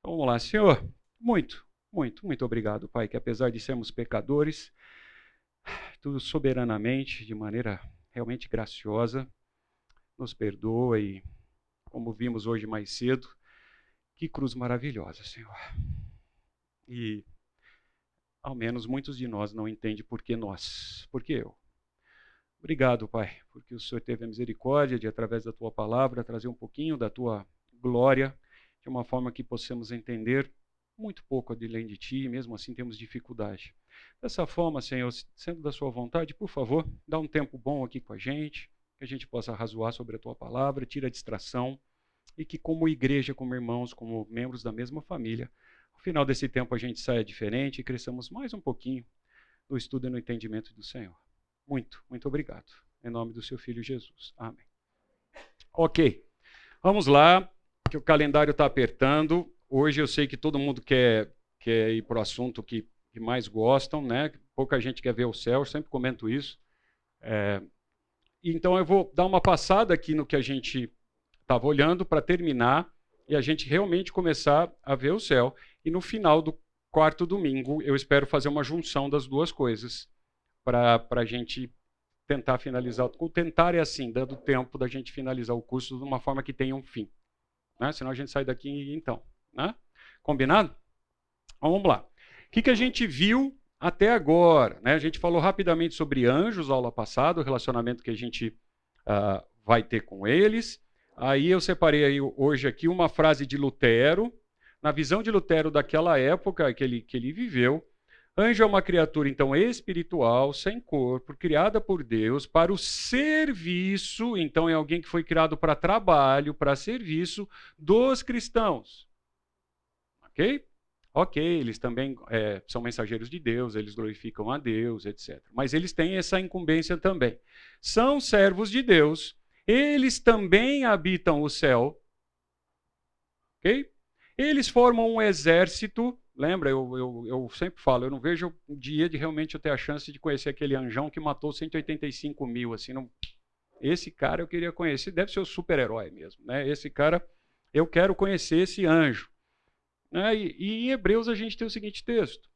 Então, vamos lá, Senhor. Muito, muito, muito obrigado, Pai, que apesar de sermos pecadores, tu soberanamente, de maneira realmente graciosa, nos perdoa e, como vimos hoje mais cedo, que cruz maravilhosa, Senhor. E ao menos muitos de nós não entendem por que nós, por que eu. Obrigado, Pai, porque o Senhor teve a misericórdia de, através da tua palavra, trazer um pouquinho da tua glória, de uma forma que possamos entender muito pouco além de ti, e mesmo assim temos dificuldade. Dessa forma, Senhor, sendo da sua vontade, por favor, dá um tempo bom aqui com a gente, que a gente possa razoar sobre a tua palavra, tira a distração, e que como igreja, como irmãos, como membros da mesma família, ao final desse tempo a gente saia diferente e cresçamos mais um pouquinho no estudo e no entendimento do Senhor. Muito, muito obrigado. Em nome do seu Filho Jesus. Amém. Ok, vamos lá, que o calendário está apertando. Hoje eu sei que todo mundo quer, quer ir para o assunto que, que, mais gostam, né? Pouca gente quer ver o céu, eu sempre comento isso. É, então eu vou dar uma passada aqui no que a gente estava olhando para terminar e a gente realmente começar a ver o céu. E no final do quarto domingo, eu espero fazer uma junção das duas coisas para a gente tentar finalizar. O tentar é assim, dando tempo da gente finalizar o curso de uma forma que tenha um fim. Né? Senão a gente sai daqui então. Né? Combinado? Vamos lá. O que, que a gente viu até agora? Né? A gente falou rapidamente sobre anjos, aula passada, o relacionamento que a gente uh, vai ter com eles. Aí eu separei aí, hoje aqui uma frase de Lutero. Na visão de Lutero daquela época que ele, que ele viveu, anjo é uma criatura, então, espiritual, sem corpo, criada por Deus para o serviço, então é alguém que foi criado para trabalho, para serviço dos cristãos. Ok? Ok, eles também é, são mensageiros de Deus, eles glorificam a Deus, etc. Mas eles têm essa incumbência também. São servos de Deus, eles também habitam o céu. Ok? Eles formam um exército. Lembra, eu, eu, eu sempre falo, eu não vejo um dia de realmente eu ter a chance de conhecer aquele anjão que matou 185 mil. Assim, não... Esse cara eu queria conhecer, deve ser o super-herói mesmo. Né? Esse cara, eu quero conhecer esse anjo. Né? E, e, em Hebreus a gente tem o seguinte texto.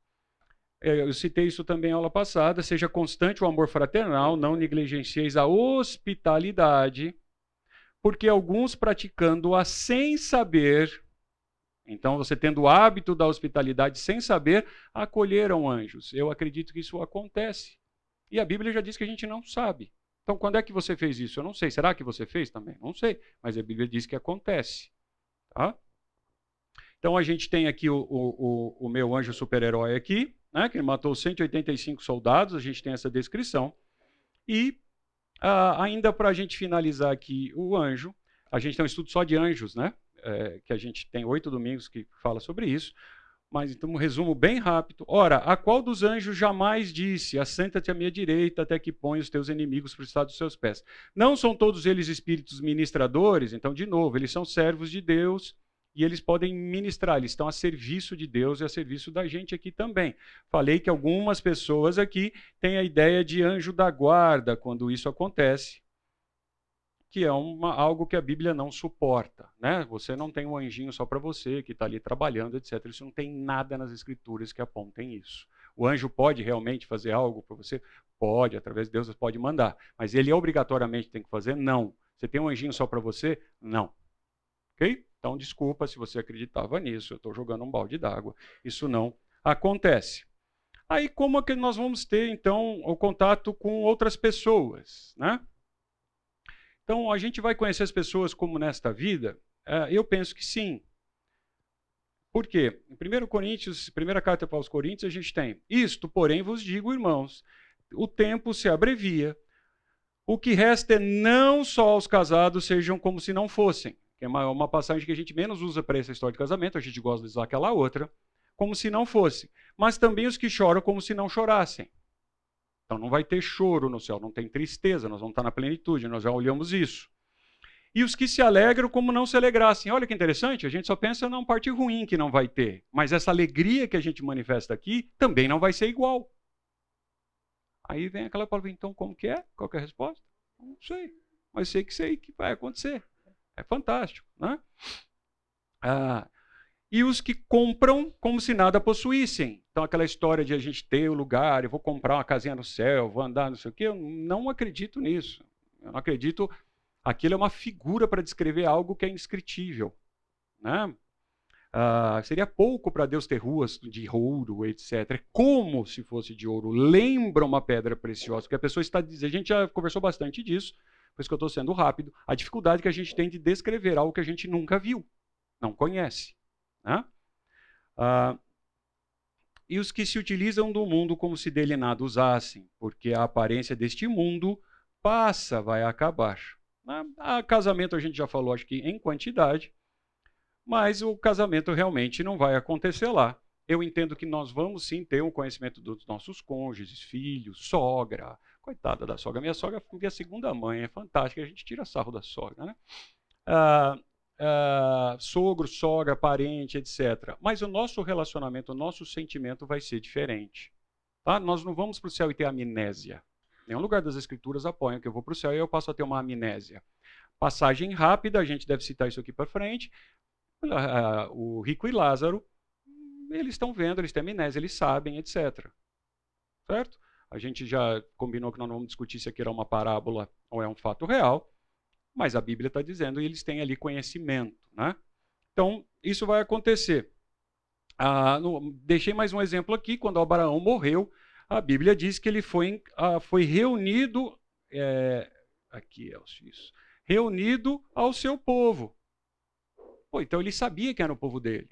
É, eu citei isso também na aula passada. Seja constante o amor fraternal, não negligencieis a hospitalidade, porque alguns praticando-a sem saber, então você tendo o hábito da hospitalidade sem saber, acolheram anjos. Eu acredito que isso acontece. E a Bíblia já diz que a gente não sabe. Então, quando é que você fez isso? Eu não sei. Será que você fez também? Não sei. Mas a Bíblia diz que acontece. Tá? Então a gente tem aqui o, o, o meu anjo super-herói aqui, né, que matou 185 soldados, a gente tem essa descrição. E uh, ainda para a gente finalizar aqui o anjo, a gente tem um estudo só de anjos, né? É, que a gente tem oito domingos que fala sobre isso. Mas então um resumo bem rápido. Ora, a qual dos anjos jamais disse: Assenta-te à minha direita até que ponha os teus inimigos para o estado dos seus pés? Não são todos eles espíritos ministradores? Então, de novo, eles são servos de Deus e eles podem ministrar, eles estão a serviço de Deus e a serviço da gente aqui também. Falei que algumas pessoas aqui têm a ideia de anjo da guarda quando isso acontece, que é uma, algo que a Bíblia não suporta. Né? Você não tem um anjinho só para você que está ali trabalhando, etc. Isso não tem nada nas Escrituras que apontem isso. O anjo pode realmente fazer algo para você? Pode, através de Deus pode mandar. Mas ele obrigatoriamente tem que fazer? Não. Você tem um anjinho só para você? Não. Ok? Então, desculpa se você acreditava nisso, eu estou jogando um balde d'água. Isso não acontece. Aí, como é que nós vamos ter, então, o contato com outras pessoas? Né? Então, a gente vai conhecer as pessoas como nesta vida? Uh, eu penso que sim. Por quê? Em 1 Coríntios, primeira carta para os Coríntios, a gente tem: Isto, porém, vos digo, irmãos, o tempo se abrevia. O que resta é não só os casados sejam como se não fossem que é uma, passagem que a gente menos usa para essa história de casamento, a gente gosta de usar aquela outra, como se não fosse. Mas também os que choram como se não chorassem. Então não vai ter choro no céu, não tem tristeza, nós vamos estar na plenitude, nós já olhamos isso. E os que se alegram como não se alegrassem. Olha que interessante, a gente só pensa numa parte ruim que não vai ter. Mas essa alegria que a gente manifesta aqui também não vai ser igual. Aí vem aquela palavra, então como que é? Qual que é a resposta? Não sei, mas sei que sei que vai acontecer. É fantástico. Né? Ah, e os que compram como se nada possuíssem. Então, aquela história de a gente ter o lugar, eu vou comprar uma casinha no céu, vou andar, não sei o quê, eu não acredito nisso. Eu não acredito. Aquilo é uma figura para descrever algo que é indescritível. Né? Ah, seria pouco para Deus ter ruas de ouro, etc. É como se fosse de ouro. Lembra uma pedra preciosa. Porque a pessoa está dizendo, a gente já conversou bastante disso, por isso que eu estou sendo rápido, a dificuldade que a gente tem de descrever algo que a gente nunca viu, não conhece. Né? Ah, e os que se utilizam do mundo como se dele nada usassem, porque a aparência deste mundo passa, vai acabar. Né? A casamento a gente já falou, acho que em quantidade, mas o casamento realmente não vai acontecer lá. Eu entendo que nós vamos sim ter um conhecimento dos nossos cônjuges, filhos, sogra. Coitada da sogra. Minha sogra foi a segunda mãe, é fantástica. A gente tira sarro da sogra, né? Ah, ah, sogro, sogra, parente, etc. Mas o nosso relacionamento, o nosso sentimento vai ser diferente. Tá? Nós não vamos para o céu e ter amnésia. Nenhum lugar das escrituras apoia que eu vou para o céu e eu passo a ter uma amnésia. Passagem rápida, a gente deve citar isso aqui para frente. Uh, o rico e Lázaro, eles estão vendo, eles têm amnésia, eles sabem, etc. Certo? A gente já combinou que nós não vamos discutir se aqui era uma parábola ou é um fato real, mas a Bíblia está dizendo e eles têm ali conhecimento. Né? Então, isso vai acontecer. Ah, no, deixei mais um exemplo aqui. Quando Abraão morreu, a Bíblia diz que ele foi, ah, foi reunido. É, aqui é isso. Reunido ao seu povo. Pô, então ele sabia que era o povo dele.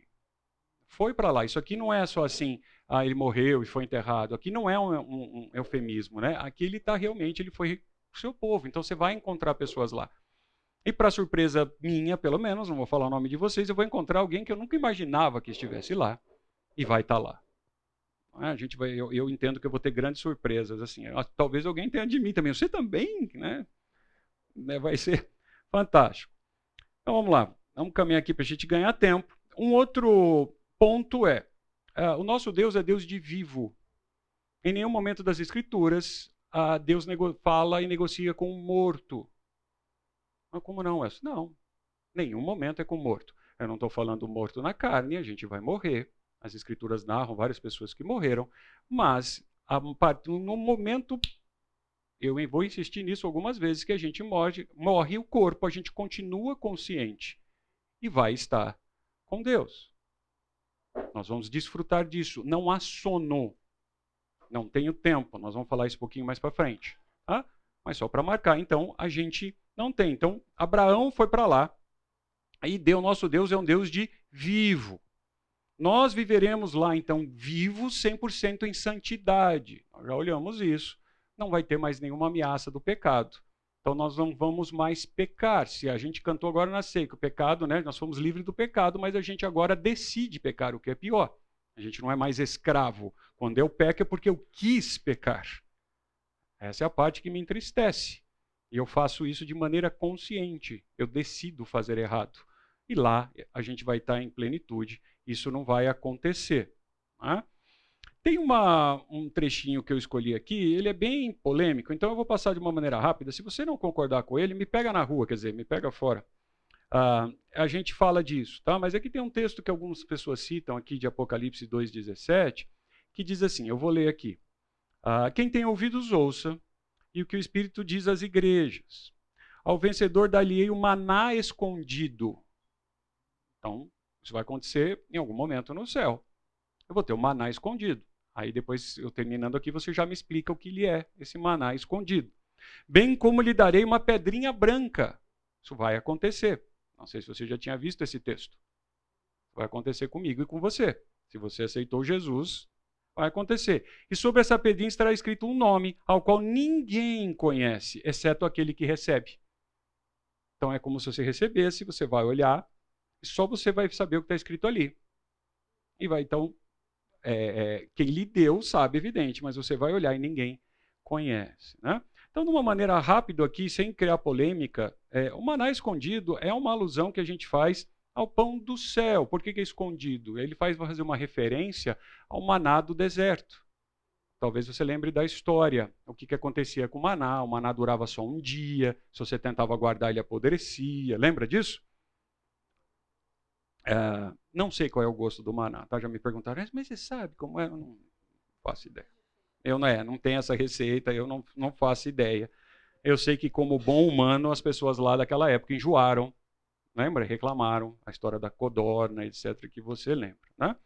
Foi para lá. Isso aqui não é só assim, ah, ele morreu e foi enterrado. Aqui não é um, um, um eufemismo, né? Aqui ele está realmente, ele foi o seu povo. Então você vai encontrar pessoas lá. E para surpresa minha, pelo menos, não vou falar o nome de vocês, eu vou encontrar alguém que eu nunca imaginava que estivesse lá e vai estar tá lá. Ah, a gente vai, eu, eu, entendo que eu vou ter grandes surpresas assim. Talvez alguém tenha de mim também. Você também, né? né? Vai ser fantástico. Então vamos lá. Vamos caminhar aqui para a gente ganhar tempo. Um outro ponto é: uh, o nosso Deus é Deus de vivo. Em nenhum momento das Escrituras, uh, Deus fala e negocia com um morto. Mas como não, Wes? Não. Nenhum momento é com morto. Eu não estou falando morto na carne, a gente vai morrer. As Escrituras narram várias pessoas que morreram, mas a, no momento eu vou insistir nisso algumas vezes, que a gente morre, morre o corpo, a gente continua consciente e vai estar com Deus. Nós vamos desfrutar disso. Não há sono. Não tenho tempo. Nós vamos falar isso um pouquinho mais para frente. Tá? Mas só para marcar. Então, a gente não tem. Então, Abraão foi para lá. E Deus, nosso Deus é um Deus de vivo. Nós viveremos lá, então, vivos 100% em santidade. Nós já olhamos isso. Não vai ter mais nenhuma ameaça do pecado. Então nós não vamos mais pecar. Se a gente cantou agora na seca, o pecado, né? Nós fomos livres do pecado, mas a gente agora decide pecar, o que é pior. A gente não é mais escravo. Quando eu peco é porque eu quis pecar. Essa é a parte que me entristece. E eu faço isso de maneira consciente. Eu decido fazer errado. E lá a gente vai estar em plenitude. Isso não vai acontecer. Né? Tem uma, um trechinho que eu escolhi aqui, ele é bem polêmico, então eu vou passar de uma maneira rápida. Se você não concordar com ele, me pega na rua, quer dizer, me pega fora. Uh, a gente fala disso, tá? Mas aqui tem um texto que algumas pessoas citam aqui de Apocalipse 2,17, que diz assim: eu vou ler aqui. Uh, Quem tem ouvidos, ouça, e o que o Espírito diz às igrejas. Ao vencedor dali o maná escondido. Então, isso vai acontecer em algum momento no céu. Eu vou ter o maná escondido. Aí depois, eu terminando aqui, você já me explica o que lhe é esse maná escondido. Bem como lhe darei uma pedrinha branca. Isso vai acontecer. Não sei se você já tinha visto esse texto. Vai acontecer comigo e com você. Se você aceitou Jesus, vai acontecer. E sobre essa pedrinha estará escrito um nome ao qual ninguém conhece, exceto aquele que recebe. Então é como se você recebesse, você vai olhar, e só você vai saber o que está escrito ali. E vai então é, é, quem lhe deu sabe, evidente, mas você vai olhar e ninguém conhece. Né? Então, de uma maneira rápida aqui, sem criar polêmica, é, o maná escondido é uma alusão que a gente faz ao pão do céu. Por que, que é escondido? Ele faz fazer uma referência ao maná do deserto. Talvez você lembre da história. O que, que acontecia com o maná? O maná durava só um dia. Se você tentava guardar, ele apodrecia. Lembra disso? É, não sei qual é o gosto do maná, tá? Já me perguntaram, mas você sabe como é? Eu não faço ideia. Eu não é, não tenho essa receita, eu não, não faço ideia. Eu sei que, como bom humano, as pessoas lá daquela época enjoaram, lembra? Reclamaram a história da codorna, etc., que você lembra, né?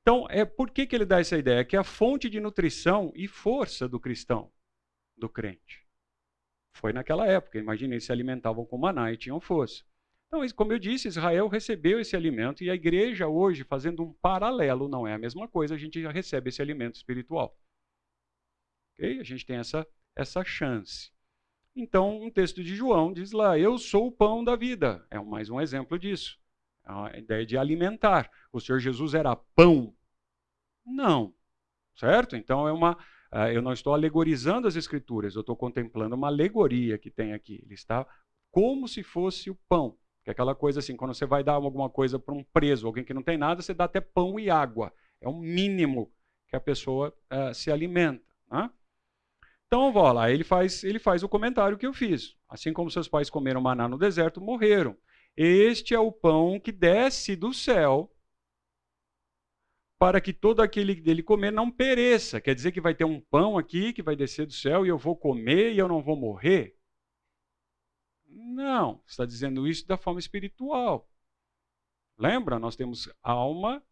Então, é por que, que ele dá essa ideia? Que é a fonte de nutrição e força do cristão, do crente. Foi naquela época, imagine, eles se alimentavam com maná e tinham força. Então, como eu disse, Israel recebeu esse alimento e a igreja hoje, fazendo um paralelo, não é a mesma coisa, a gente já recebe esse alimento espiritual. Okay? A gente tem essa, essa chance. Então, um texto de João diz lá: Eu sou o pão da vida. É mais um exemplo disso. É a ideia de alimentar. O Senhor Jesus era pão? Não. Certo? Então, é uma. Uh, eu não estou alegorizando as Escrituras, eu estou contemplando uma alegoria que tem aqui. Ele está como se fosse o pão. Que é aquela coisa assim, quando você vai dar alguma coisa para um preso, alguém que não tem nada, você dá até pão e água. É o mínimo que a pessoa uh, se alimenta. Né? Então, lá, ele faz, ele faz o comentário que eu fiz. Assim como seus pais comeram maná no deserto, morreram. Este é o pão que desce do céu para que todo aquele dele comer não pereça. Quer dizer que vai ter um pão aqui que vai descer do céu e eu vou comer e eu não vou morrer? Não, está dizendo isso da forma espiritual. Lembra? Nós temos alma,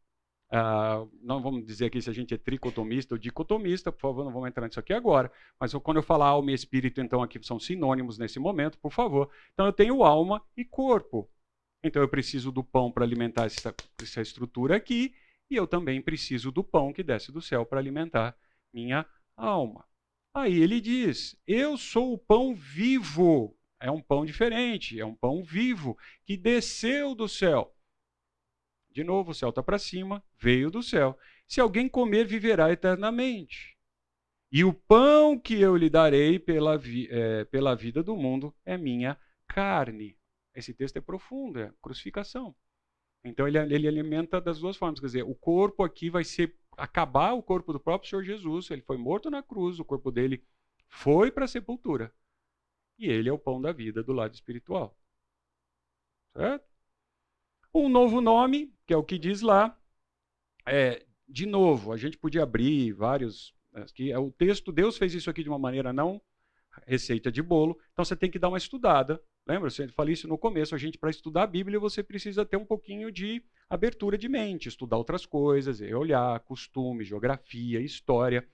Uh, não vamos dizer aqui se a gente é tricotomista ou dicotomista, por favor, não vamos entrar nisso aqui agora. Mas quando eu falar alma e espírito, então aqui são sinônimos nesse momento, por favor. Então eu tenho alma e corpo. Então eu preciso do pão para alimentar essa, essa estrutura aqui, e eu também preciso do pão que desce do céu para alimentar minha alma. Aí ele diz: Eu sou o pão vivo. É um pão diferente, é um pão vivo que desceu do céu. De novo, o céu está para cima, veio do céu. Se alguém comer, viverá eternamente. E o pão que eu lhe darei pela, vi, é, pela vida do mundo é minha carne. Esse texto é profundo, é crucificação. Então ele, ele alimenta das duas formas. Quer dizer, o corpo aqui vai ser acabar o corpo do próprio Senhor Jesus. Ele foi morto na cruz, o corpo dele foi para a sepultura. E ele é o pão da vida do lado espiritual. Certo? Um novo nome, que é o que diz lá. É, de novo, a gente podia abrir vários. Aqui, é o texto, Deus fez isso aqui de uma maneira não receita de bolo, então você tem que dar uma estudada. Lembra? Eu falei isso no começo, a gente, para estudar a Bíblia, você precisa ter um pouquinho de abertura de mente, estudar outras coisas, olhar costume, geografia, história.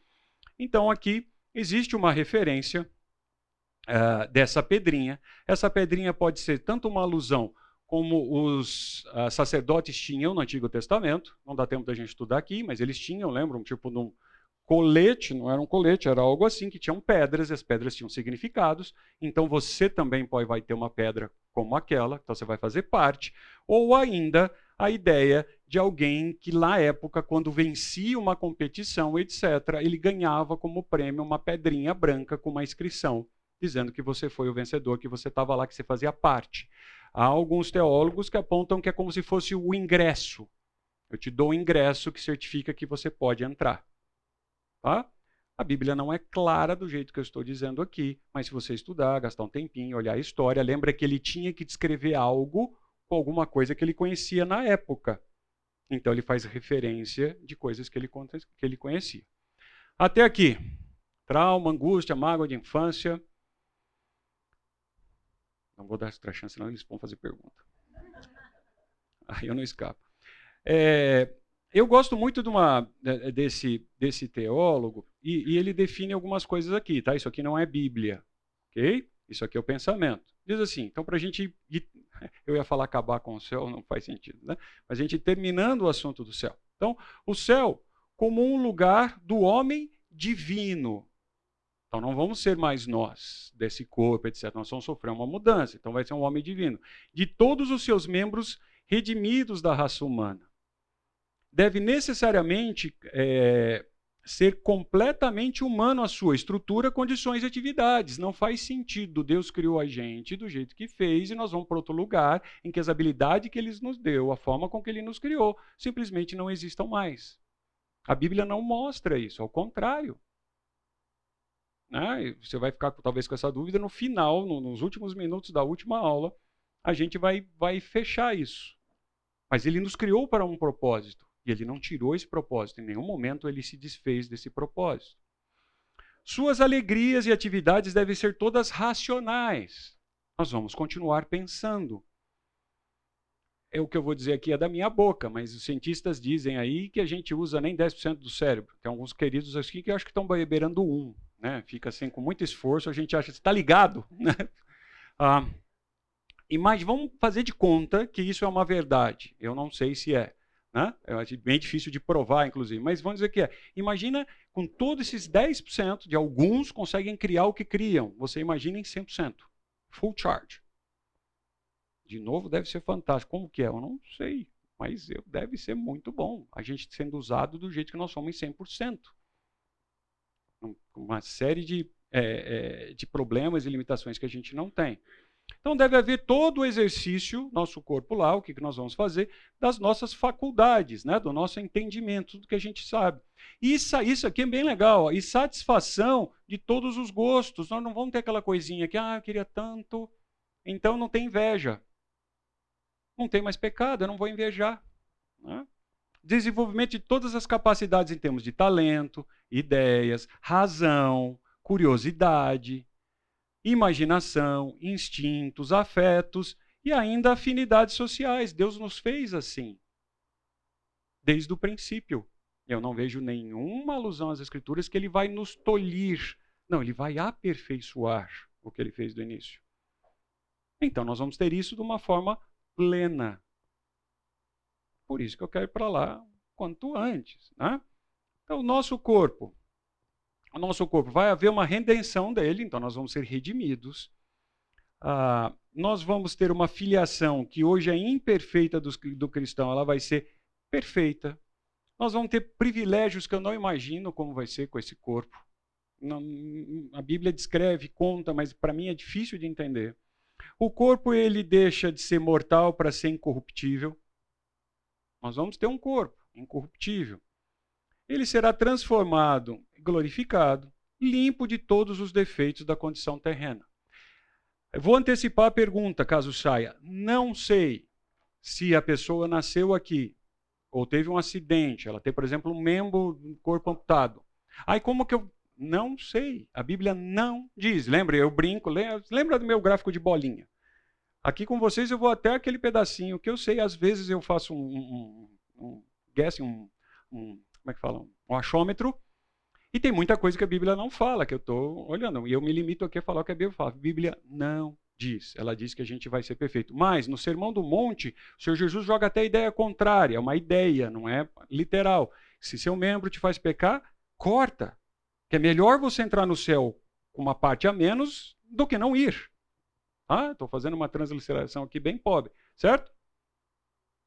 Então, aqui existe uma referência uh, dessa pedrinha. Essa pedrinha pode ser tanto uma alusão como os uh, sacerdotes tinham no Antigo Testamento. Não dá tempo da gente estudar aqui, mas eles tinham, lembram, tipo num colete, não era um colete, era algo assim, que tinham pedras, e as pedras tinham significados. Então você também pode, vai ter uma pedra como aquela, então você vai fazer parte. Ou ainda a ideia de alguém que, na época, quando vencia uma competição, etc., ele ganhava como prêmio uma pedrinha branca com uma inscrição, dizendo que você foi o vencedor, que você estava lá, que você fazia parte. Há alguns teólogos que apontam que é como se fosse o ingresso. Eu te dou o ingresso que certifica que você pode entrar. Tá? A Bíblia não é clara do jeito que eu estou dizendo aqui, mas se você estudar, gastar um tempinho, olhar a história, lembra que ele tinha que descrever algo com alguma coisa que ele conhecia na época. Então ele faz referência de coisas que ele, que ele conhecia. Até aqui. Trauma, angústia, mágoa de infância. Não vou dar outra chance, senão eles vão fazer pergunta. Aí eu não escapo. É, eu gosto muito de uma, desse, desse teólogo e, e, ele define algumas coisas aqui, tá? Isso aqui não é Bíblia, ok? Isso aqui é o pensamento. Diz assim, então para a gente, eu ia falar acabar com o céu, não faz sentido, né? Mas a gente terminando o assunto do céu. Então, o céu como um lugar do homem divino, então não vamos ser mais nós, desse corpo, etc. Nós vamos sofrer uma mudança. Então vai ser um homem divino. De todos os seus membros redimidos da raça humana. Deve necessariamente é, ser completamente humano a sua estrutura, condições e atividades. Não faz sentido. Deus criou a gente do jeito que fez e nós vamos para outro lugar em que as habilidades que Ele nos deu, a forma com que Ele nos criou, simplesmente não existam mais. A Bíblia não mostra isso, ao contrário. Né? Você vai ficar talvez com essa dúvida no final, no, nos últimos minutos da última aula, a gente vai, vai fechar isso. Mas ele nos criou para um propósito. E ele não tirou esse propósito. Em nenhum momento ele se desfez desse propósito. Suas alegrias e atividades devem ser todas racionais. Nós vamos continuar pensando. É o que eu vou dizer aqui é da minha boca, mas os cientistas dizem aí que a gente usa nem 10% do cérebro. Tem alguns queridos aqui que eu acho que estão beberando um. Né? Fica assim, com muito esforço, a gente acha, está ligado? Né? Ah, e mais, vamos fazer de conta que isso é uma verdade. Eu não sei se é. Né? Acho bem difícil de provar, inclusive, mas vamos dizer que é. Imagina com todos esses 10% de alguns conseguem criar o que criam. Você imagina em 100%. Full charge. De novo, deve ser fantástico. Como que é? Eu não sei, mas eu, deve ser muito bom. A gente sendo usado do jeito que nós somos em 100%. Uma série de, é, é, de problemas e limitações que a gente não tem. Então deve haver todo o exercício, nosso corpo lá, o que, que nós vamos fazer, das nossas faculdades, né, do nosso entendimento, do que a gente sabe. Isso, isso aqui é bem legal, ó, e satisfação de todos os gostos. Nós não vamos ter aquela coisinha que, ah, eu queria tanto, então não tem inveja. Não tem mais pecado, eu não vou invejar. Né? Desenvolvimento de todas as capacidades em termos de talento, ideias, razão, curiosidade, imaginação, instintos, afetos e ainda afinidades sociais. Deus nos fez assim. Desde o princípio. Eu não vejo nenhuma alusão às Escrituras que ele vai nos tolir. Não, ele vai aperfeiçoar o que ele fez do início. Então, nós vamos ter isso de uma forma plena. Por isso que eu quero ir para lá quanto antes. Né? Então, o nosso corpo o nosso corpo. Vai haver uma redenção dele, então nós vamos ser redimidos. Ah, nós vamos ter uma filiação que hoje é imperfeita do, do cristão, ela vai ser perfeita. Nós vamos ter privilégios que eu não imagino como vai ser com esse corpo. Não, a Bíblia descreve, conta, mas para mim é difícil de entender. O corpo ele deixa de ser mortal para ser incorruptível. Nós vamos ter um corpo incorruptível. Ele será transformado glorificado, limpo de todos os defeitos da condição terrena. Eu vou antecipar a pergunta, caso saia. Não sei se a pessoa nasceu aqui ou teve um acidente, ela tem, por exemplo, um membro do corpo amputado. Aí como que eu não sei? A Bíblia não diz. Lembra, eu brinco, lembra do meu gráfico de bolinha? Aqui com vocês eu vou até aquele pedacinho que eu sei, às vezes eu faço um, um, um guessing, um, um, como é que fala? Um achômetro, e tem muita coisa que a Bíblia não fala, que eu estou olhando. E eu me limito aqui a falar o que a Bíblia fala. A Bíblia não diz. Ela diz que a gente vai ser perfeito. Mas, no Sermão do Monte, o Senhor Jesus joga até a ideia contrária. É uma ideia, não é literal. Se seu membro te faz pecar, corta. Que é melhor você entrar no céu com uma parte a menos do que não ir. Ah, estou fazendo uma transliteração aqui bem pobre, certo?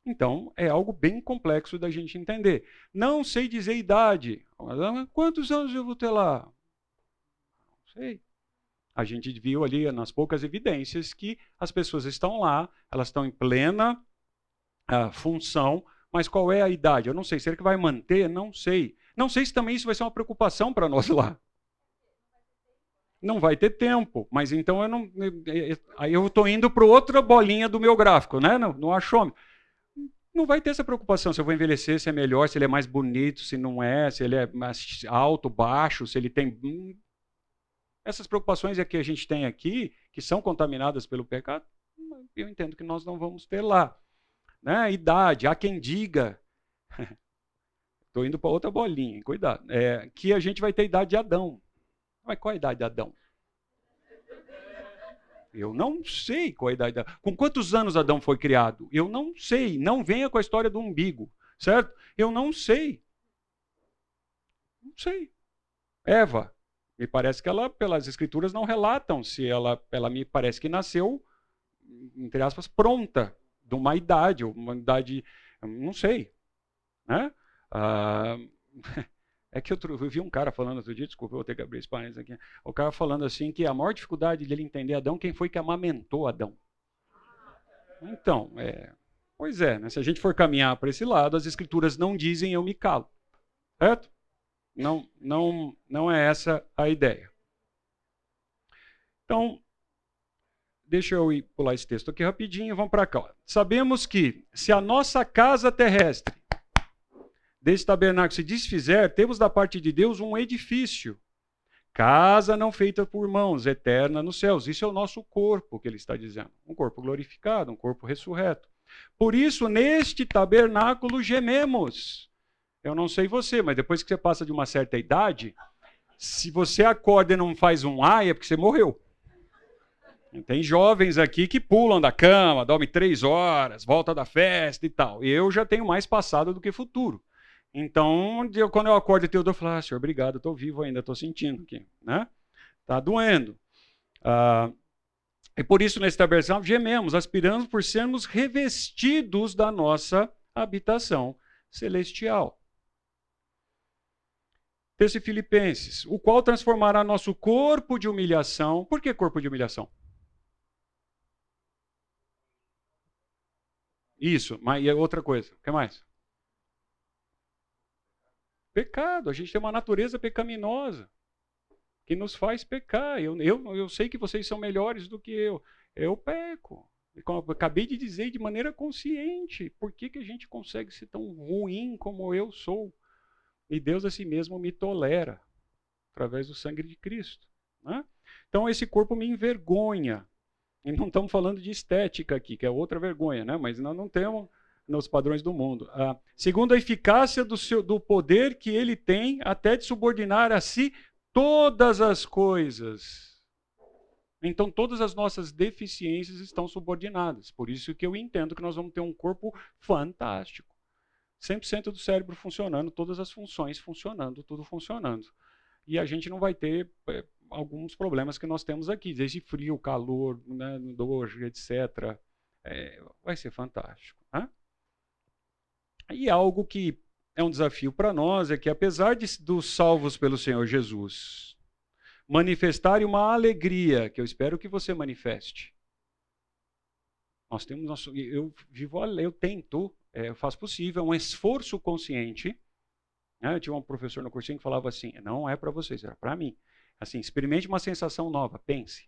Então, é algo bem complexo da gente entender. Não sei dizer idade. Quantos anos eu vou ter lá? Não sei. A gente viu ali nas poucas evidências que as pessoas estão lá, elas estão em plena uh, função, mas qual é a idade? Eu não sei. Será que vai manter? Não sei. Não sei se também isso vai ser uma preocupação para nós lá. Não vai ter tempo, mas então eu não. Aí eu estou indo para outra bolinha do meu gráfico, né? No, no não vai ter essa preocupação se eu vou envelhecer, se é melhor, se ele é mais bonito, se não é, se ele é mais alto, baixo, se ele tem. Hum, essas preocupações é que a gente tem aqui, que são contaminadas pelo pecado, eu entendo que nós não vamos ter lá. Né? Idade, há quem diga. Estou indo para outra bolinha, cuidado. É, que a gente vai ter idade de Adão. Mas qual a idade de Adão? Eu não sei qual a idade. Da... Com quantos anos Adão foi criado? Eu não sei. Não venha com a história do umbigo, certo? Eu não sei. Não sei. Eva, me parece que ela, pelas escrituras, não relatam se ela, ela me parece que nasceu, entre aspas, pronta, de uma idade, uma idade, não sei. Né? Ah, É que eu, eu, vi um cara falando outro dia, desculpa, eu vou ter que abrir esse parênteses aqui. O cara falando assim que a maior dificuldade dele entender Adão, quem foi que amamentou Adão? Então, é, pois é, né? se a gente for caminhar para esse lado, as escrituras não dizem eu me calo. Certo? Não, não, não é essa a ideia. Então, deixa eu pular esse texto aqui rapidinho, vamos para cá. Sabemos que se a nossa casa terrestre desse tabernáculo se desfizer, temos da parte de Deus um edifício, casa não feita por mãos, eterna nos céus. Isso é o nosso corpo que ele está dizendo, um corpo glorificado, um corpo ressurreto. Por isso, neste tabernáculo gememos. Eu não sei você, mas depois que você passa de uma certa idade, se você acorda e não faz um ai, é porque você morreu. Tem jovens aqui que pulam da cama, dormem três horas, volta da festa e tal. Eu já tenho mais passado do que futuro. Então, eu, quando eu acordo eu falo, ah, senhor, obrigado, estou vivo ainda, estou sentindo aqui. Né? Tá doendo. Ah, e por isso, nesse tabernáculo, gememos, aspiramos por sermos revestidos da nossa habitação celestial. Texto Filipenses, o qual transformará nosso corpo de humilhação. Por que corpo de humilhação? Isso, mas e outra coisa. O que mais? Pecado. A gente tem uma natureza pecaminosa que nos faz pecar. Eu, eu, eu sei que vocês são melhores do que eu. Eu peco. Eu acabei de dizer de maneira consciente. Por que, que a gente consegue ser tão ruim como eu sou? E Deus a si mesmo me tolera através do sangue de Cristo. Né? Então esse corpo me envergonha. E não estamos falando de estética aqui, que é outra vergonha, né? mas nós não temos nos padrões do mundo. Ah, segundo a eficácia do, seu, do poder que ele tem até de subordinar a si todas as coisas. Então todas as nossas deficiências estão subordinadas. Por isso que eu entendo que nós vamos ter um corpo fantástico. 100% do cérebro funcionando, todas as funções funcionando, tudo funcionando. E a gente não vai ter é, alguns problemas que nós temos aqui, desde frio, calor, né, dor, etc. É, vai ser fantástico. Né? E algo que é um desafio para nós é que, apesar de, dos salvos pelo Senhor Jesus manifestarem uma alegria, que eu espero que você manifeste, nós temos nosso, eu vivo, eu tento, é, eu faço possível, um esforço consciente. Né? Eu tinha um professor no cursinho que falava assim: não é para vocês, era para mim. Assim, experimente uma sensação nova, pense.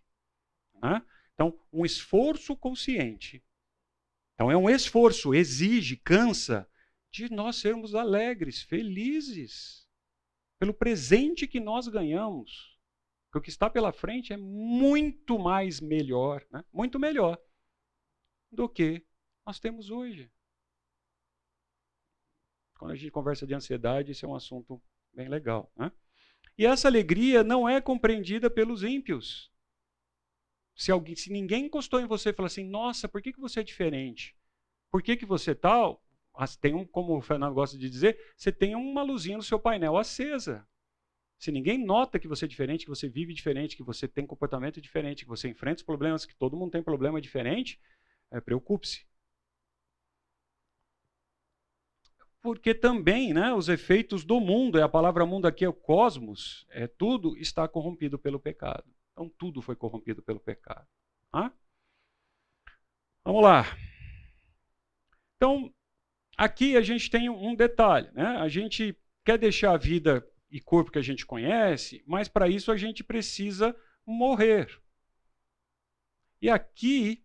Né? Então, um esforço consciente. Então, é um esforço, exige, cansa de nós sermos alegres, felizes, pelo presente que nós ganhamos. Porque o que está pela frente é muito mais melhor, né? muito melhor do que nós temos hoje. Quando a gente conversa de ansiedade, isso é um assunto bem legal. Né? E essa alegria não é compreendida pelos ímpios. Se, alguém, se ninguém encostou em você e falou assim, nossa, por que, que você é diferente? Por que, que você é tal? Tem um, como o Fernando gosta de dizer, você tem uma luzinha no seu painel acesa. Se ninguém nota que você é diferente, que você vive diferente, que você tem comportamento diferente, que você enfrenta os problemas, que todo mundo tem problema diferente, é, preocupe-se. Porque também né, os efeitos do mundo, a palavra mundo aqui é o cosmos, é, tudo está corrompido pelo pecado. Então tudo foi corrompido pelo pecado. Vamos lá. Então, aqui a gente tem um detalhe. Né? A gente quer deixar a vida e corpo que a gente conhece, mas para isso a gente precisa morrer. E aqui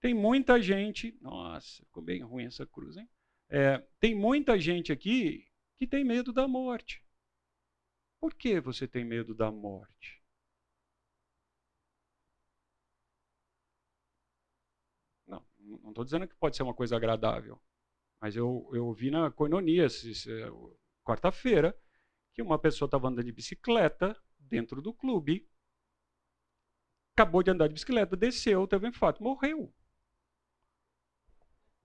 tem muita gente. Nossa, ficou bem ruim essa cruz, hein? É, tem muita gente aqui que tem medo da morte. Por que você tem medo da morte? Não, não estou dizendo que pode ser uma coisa agradável. Mas eu, eu vi na Coinonia, é, quarta-feira, que uma pessoa estava andando de bicicleta dentro do clube, acabou de andar de bicicleta, desceu, teve um infarto, morreu.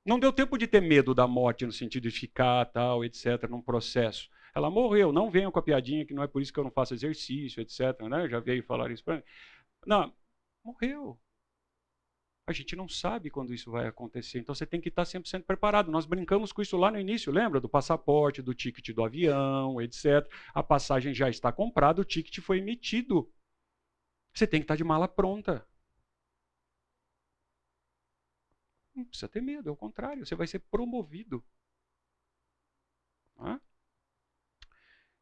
Não deu tempo de ter medo da morte no sentido de ficar, tal, etc, num processo. Ela morreu, não venham com a piadinha que não é por isso que eu não faço exercício, etc, né? Já veio falar isso para mim. Não, morreu. A gente não sabe quando isso vai acontecer, então você tem que estar sempre sendo preparado. Nós brincamos com isso lá no início, lembra? Do passaporte, do ticket do avião, etc. A passagem já está comprada, o ticket foi emitido. Você tem que estar de mala pronta. Não precisa ter medo, é o contrário, você vai ser promovido.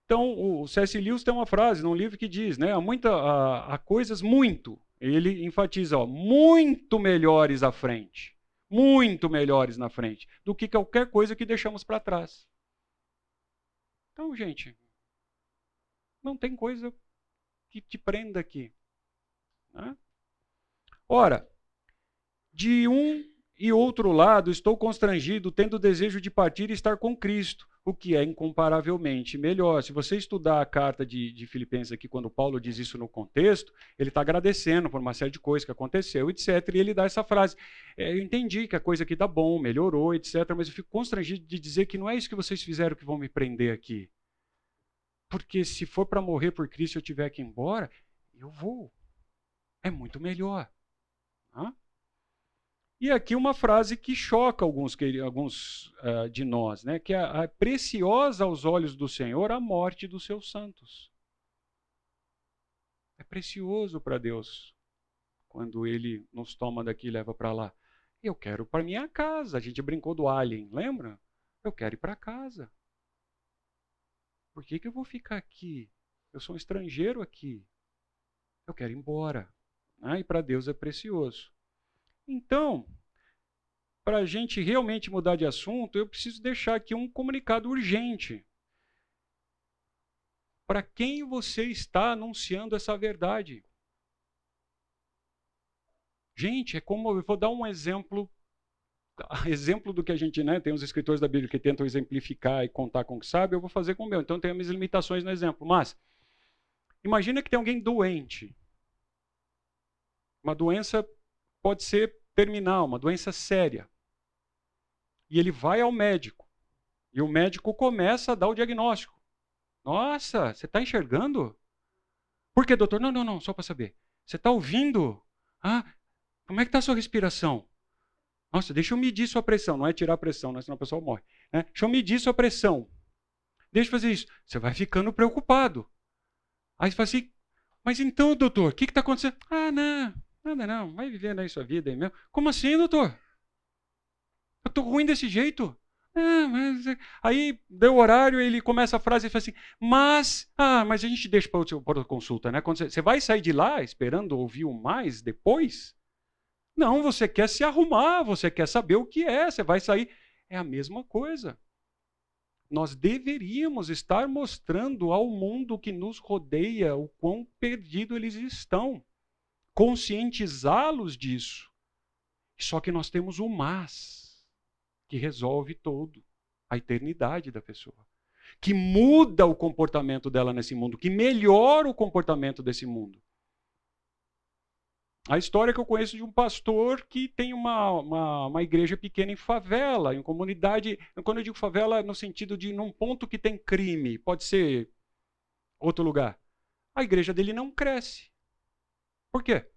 Então, o C.S. Lewis tem uma frase num livro que diz, né, há, muita, há, há coisas muito, ele enfatiza, ó, muito melhores à frente, muito melhores na frente do que qualquer coisa que deixamos para trás. Então, gente, não tem coisa que te prenda aqui. Né? Ora, de um e outro lado, estou constrangido, tendo o desejo de partir e estar com Cristo, o que é incomparavelmente melhor. Se você estudar a carta de, de Filipenses aqui, quando Paulo diz isso no contexto, ele está agradecendo por uma série de coisas que aconteceu, etc. E ele dá essa frase. É, eu entendi que a coisa aqui está bom, melhorou, etc. Mas eu fico constrangido de dizer que não é isso que vocês fizeram que vão me prender aqui. Porque se for para morrer por Cristo e eu tiver que ir embora, eu vou. É muito melhor. Hã? E aqui uma frase que choca alguns, alguns uh, de nós, né? que é, é preciosa aos olhos do Senhor a morte dos seus santos. É precioso para Deus quando Ele nos toma daqui e leva para lá. Eu quero para minha casa. A gente brincou do alien, lembra? Eu quero ir para casa. Por que, que eu vou ficar aqui? Eu sou um estrangeiro aqui. Eu quero ir embora. Ah, e para Deus é precioso. Então, para a gente realmente mudar de assunto, eu preciso deixar aqui um comunicado urgente. Para quem você está anunciando essa verdade? Gente, é como eu vou dar um exemplo, exemplo do que a gente, né, tem os escritores da Bíblia que tentam exemplificar e contar com o que sabe, eu vou fazer com o meu. Então tem minhas limitações no exemplo, mas imagina que tem alguém doente. Uma doença pode ser terminal, uma doença séria. E ele vai ao médico. E o médico começa a dar o diagnóstico. Nossa, você está enxergando? Por que, doutor? Não, não, não, só para saber. Você está ouvindo? Ah, como é que está a sua respiração? Nossa, deixa eu medir sua pressão. Não é tirar a pressão, né? senão a pessoa morre. Né? Deixa eu medir sua pressão. Deixa eu fazer isso. Você vai ficando preocupado. Aí você fala assim, mas então, doutor, o que está acontecendo? Ah, não, Nada não, vai vivendo aí sua vida aí mesmo. Como assim, doutor? Eu tô ruim desse jeito? Ah, mas... É, aí deu horário, ele começa a frase e fala assim: Mas, ah, mas a gente deixa para a consulta, né? Quando você, você vai sair de lá esperando ouvir o mais depois? Não, você quer se arrumar, você quer saber o que é, você vai sair. É a mesma coisa. Nós deveríamos estar mostrando ao mundo que nos rodeia o quão perdido eles estão conscientizá-los disso. Só que nós temos o mas, que resolve todo, a eternidade da pessoa, que muda o comportamento dela nesse mundo, que melhora o comportamento desse mundo. A história que eu conheço de um pastor que tem uma, uma, uma, igreja pequena em favela, em comunidade. Quando eu digo favela, no sentido de num ponto que tem crime, pode ser outro lugar. A igreja dele não cresce. Por quê?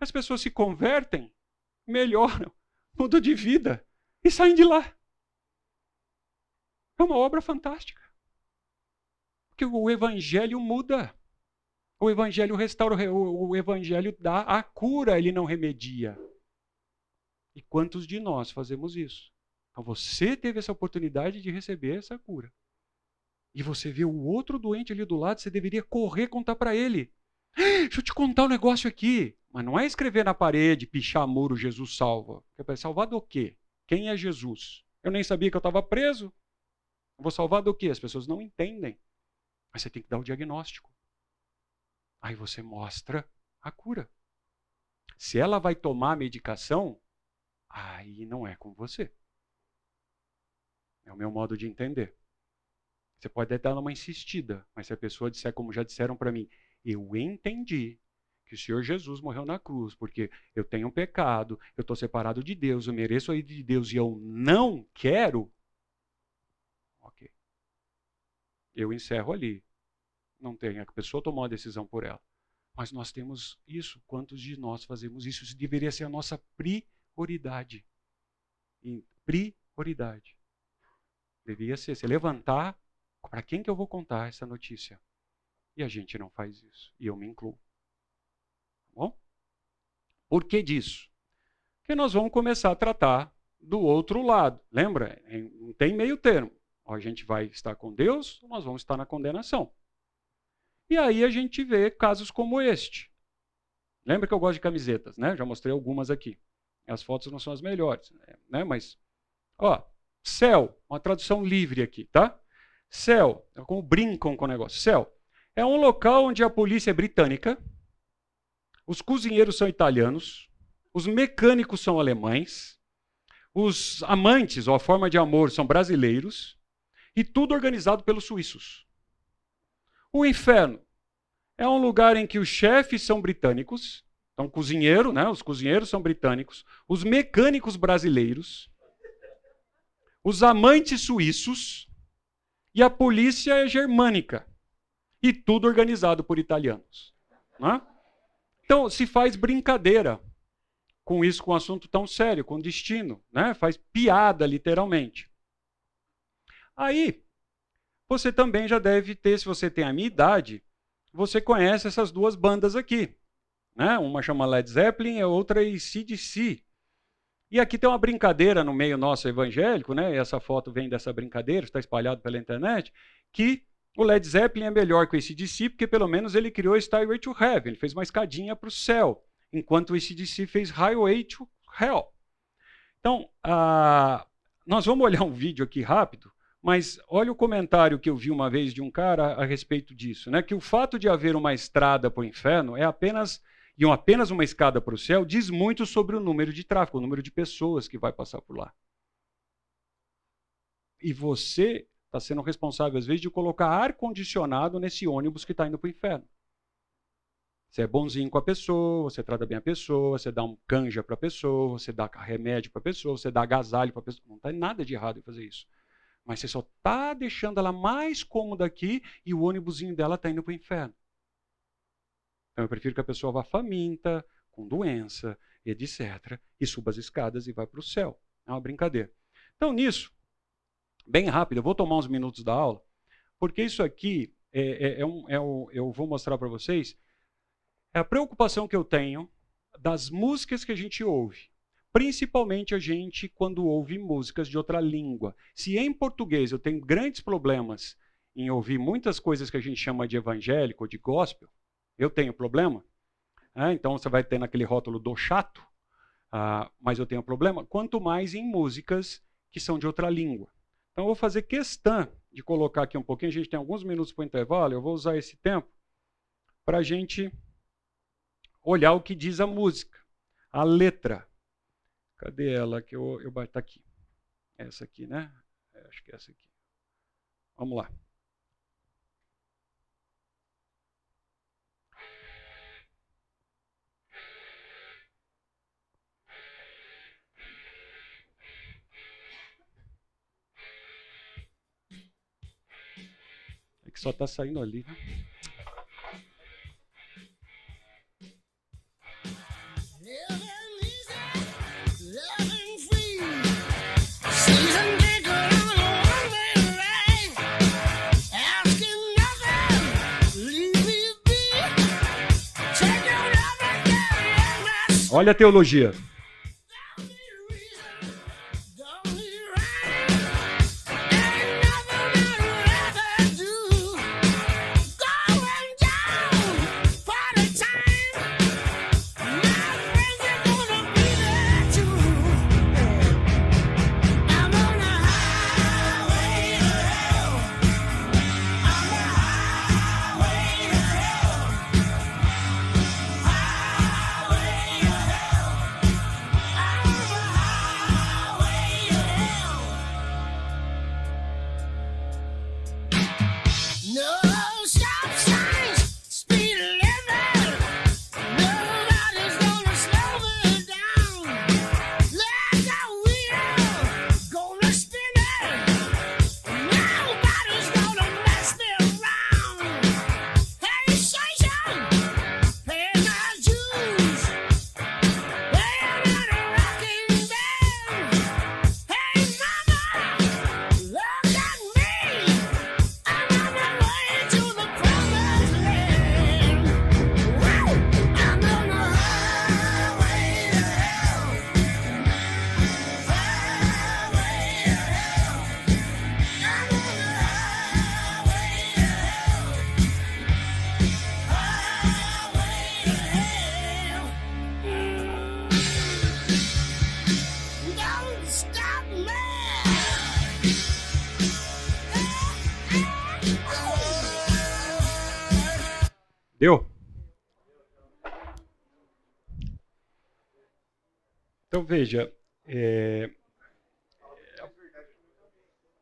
As pessoas se convertem, melhoram, mudam de vida e saem de lá. É uma obra fantástica. Porque o evangelho muda. O evangelho restaura, o evangelho dá a cura, ele não remedia. E quantos de nós fazemos isso? Então você teve essa oportunidade de receber essa cura. E você vê o outro doente ali do lado, você deveria correr contar para ele. Deixa eu te contar um negócio aqui. Mas não é escrever na parede, pichar muro, Jesus salva. Salvar do quê? Quem é Jesus? Eu nem sabia que eu estava preso. Eu vou salvar do quê? As pessoas não entendem. Mas você tem que dar o diagnóstico. Aí você mostra a cura. Se ela vai tomar a medicação, aí não é com você. É o meu modo de entender. Você pode até dar uma insistida, mas se a pessoa disser, como já disseram para mim, eu entendi que o Senhor Jesus morreu na cruz, porque eu tenho um pecado, eu estou separado de Deus, eu mereço a ira de Deus e eu não quero. Ok. Eu encerro ali. Não tem, a pessoa tomou a decisão por ela. Mas nós temos isso. Quantos de nós fazemos isso? Isso deveria ser a nossa prioridade. Prioridade. Deveria ser. Se levantar, para quem que eu vou contar essa notícia? E a gente não faz isso. E eu me incluo. Tá bom? Por que disso? Porque nós vamos começar a tratar do outro lado. Lembra? Não tem meio termo. a gente vai estar com Deus ou nós vamos estar na condenação. E aí a gente vê casos como este. Lembra que eu gosto de camisetas, né? Já mostrei algumas aqui. As fotos não são as melhores, né? Mas, ó, céu, uma tradução livre aqui, tá? Céu, é como brincam com o negócio. Céu é um local onde a polícia é britânica, os cozinheiros são italianos, os mecânicos são alemães, os amantes, ou a forma de amor, são brasileiros, e tudo organizado pelos suíços. O inferno é um lugar em que os chefes são britânicos, então cozinheiro, né? Os cozinheiros são britânicos, os mecânicos brasileiros, os amantes suíços e a polícia é germânica. E tudo organizado por italianos. Né? Então, se faz brincadeira com isso, com um assunto tão sério, com destino, né? faz piada, literalmente. Aí, você também já deve ter, se você tem a minha idade, você conhece essas duas bandas aqui. Né? Uma chama Led Zeppelin e a outra é CDC. E aqui tem uma brincadeira no meio nosso evangélico, né? Essa foto vem dessa brincadeira, está espalhado pela internet, que o Led Zeppelin é melhor que o ACDC, porque pelo menos ele criou Stairway to Heaven, ele fez uma escadinha para o céu, enquanto o ACDC fez Highway to Hell. Então, uh, nós vamos olhar um vídeo aqui rápido, mas olha o comentário que eu vi uma vez de um cara a respeito disso, né? Que o fato de haver uma estrada para o inferno é apenas e apenas uma escada para o céu diz muito sobre o número de tráfego, o número de pessoas que vai passar por lá. E você está sendo responsável, às vezes, de colocar ar-condicionado nesse ônibus que está indo para o inferno. Você é bonzinho com a pessoa, você trata bem a pessoa, você dá um canja para a pessoa, você dá remédio para a pessoa, você dá agasalho para a pessoa. Não tem nada de errado em fazer isso. Mas você só está deixando ela mais cômoda aqui e o ônibusinho dela está indo para o inferno. Então eu prefiro que a pessoa vá faminta, com doença, etc., e suba as escadas e vá para o céu. É uma brincadeira. Então, nisso, bem rápido, eu vou tomar uns minutos da aula, porque isso aqui é, é, é um, é um, eu vou mostrar para vocês é a preocupação que eu tenho das músicas que a gente ouve. Principalmente a gente quando ouve músicas de outra língua. Se em português eu tenho grandes problemas em ouvir muitas coisas que a gente chama de evangélico ou de gospel, eu tenho problema. É, então você vai ter naquele rótulo do chato, uh, mas eu tenho problema. Quanto mais em músicas que são de outra língua. Então eu vou fazer questão de colocar aqui um pouquinho. A gente tem alguns minutos para o intervalo. Eu vou usar esse tempo para a gente olhar o que diz a música, a letra. Cadê ela que eu, eu tá aqui? Essa aqui, né? É, acho que é essa aqui. Vamos lá. Que só está saindo ali. Olha a teologia.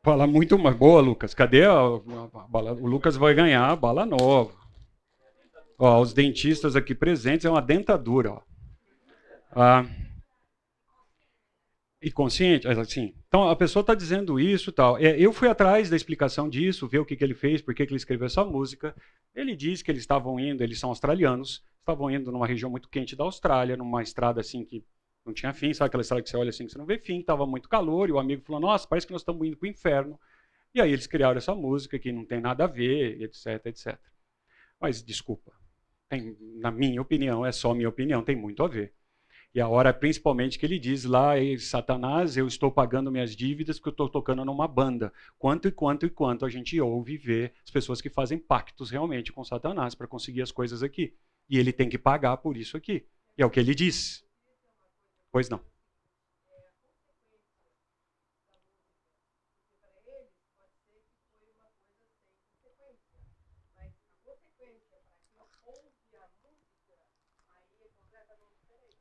Fala muito mais boa, Lucas. Cadê a, a bala? O Lucas vai ganhar a bala nova. Ó, os dentistas aqui presentes é uma dentadura. Ó. Ah, e consciente, assim. Então a pessoa está dizendo isso, tal. É, eu fui atrás da explicação disso, ver o que, que ele fez, por que, que ele escreveu essa música. Ele diz que eles estavam indo, eles são australianos, estavam indo numa região muito quente da Austrália, numa estrada assim que não tinha fim, sabe aquela estrada que você olha assim que você não vê fim, estava muito calor, e o amigo falou, nossa, parece que nós estamos indo para o inferno. E aí eles criaram essa música que não tem nada a ver, etc, etc. Mas, desculpa, tem, na minha opinião, é só minha opinião, tem muito a ver. E a hora, principalmente, que ele diz lá, Satanás, eu estou pagando minhas dívidas porque eu estou tocando numa banda. Quanto e quanto e quanto a gente ouve e vê as pessoas que fazem pactos realmente com Satanás para conseguir as coisas aqui. E ele tem que pagar por isso aqui. E é o que ele diz. Pois não.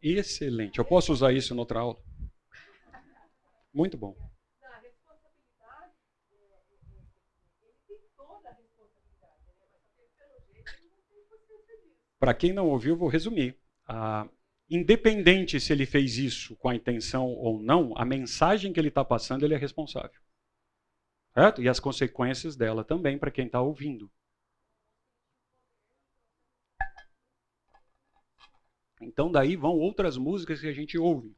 Excelente. Eu posso usar isso em outra aula? Muito bom. Para quem não ouviu, vou resumir. Ah, independente se ele fez isso com a intenção ou não, a mensagem que ele está passando, ele é responsável. Certo? E as consequências dela também para quem está ouvindo. Então daí vão outras músicas que a gente ouve.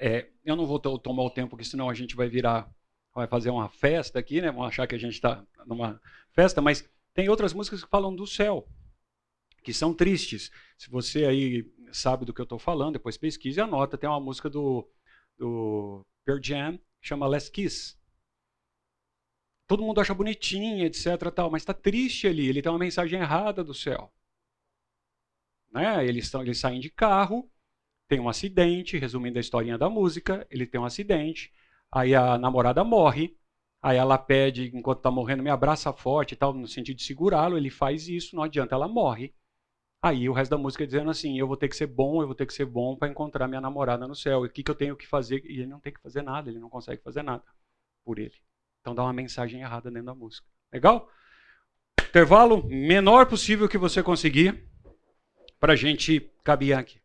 É, eu não vou tomar o tempo, porque senão a gente vai virar, vai fazer uma festa aqui, né? Vão achar que a gente está numa festa, mas tem outras músicas que falam do céu, que são tristes. Se você aí sabe do que eu estou falando, depois pesquise e anota. Tem uma música do, do Pearl Jam que chama Last Kiss. Todo mundo acha bonitinha, etc. Tal, mas está triste ali. Ele tem uma mensagem errada do céu. Né? Eles, tão, eles saem de carro, tem um acidente, resumindo a historinha da música, ele tem um acidente, aí a namorada morre, aí ela pede, enquanto está morrendo, me abraça forte tal, no sentido de segurá-lo, ele faz isso, não adianta, ela morre. Aí o resto da música é dizendo assim, eu vou ter que ser bom, eu vou ter que ser bom para encontrar minha namorada no céu. O que, que eu tenho que fazer? E ele não tem que fazer nada, ele não consegue fazer nada por ele. Então dá uma mensagem errada dentro da música. Legal? Intervalo menor possível que você conseguir para a gente caminhar aqui.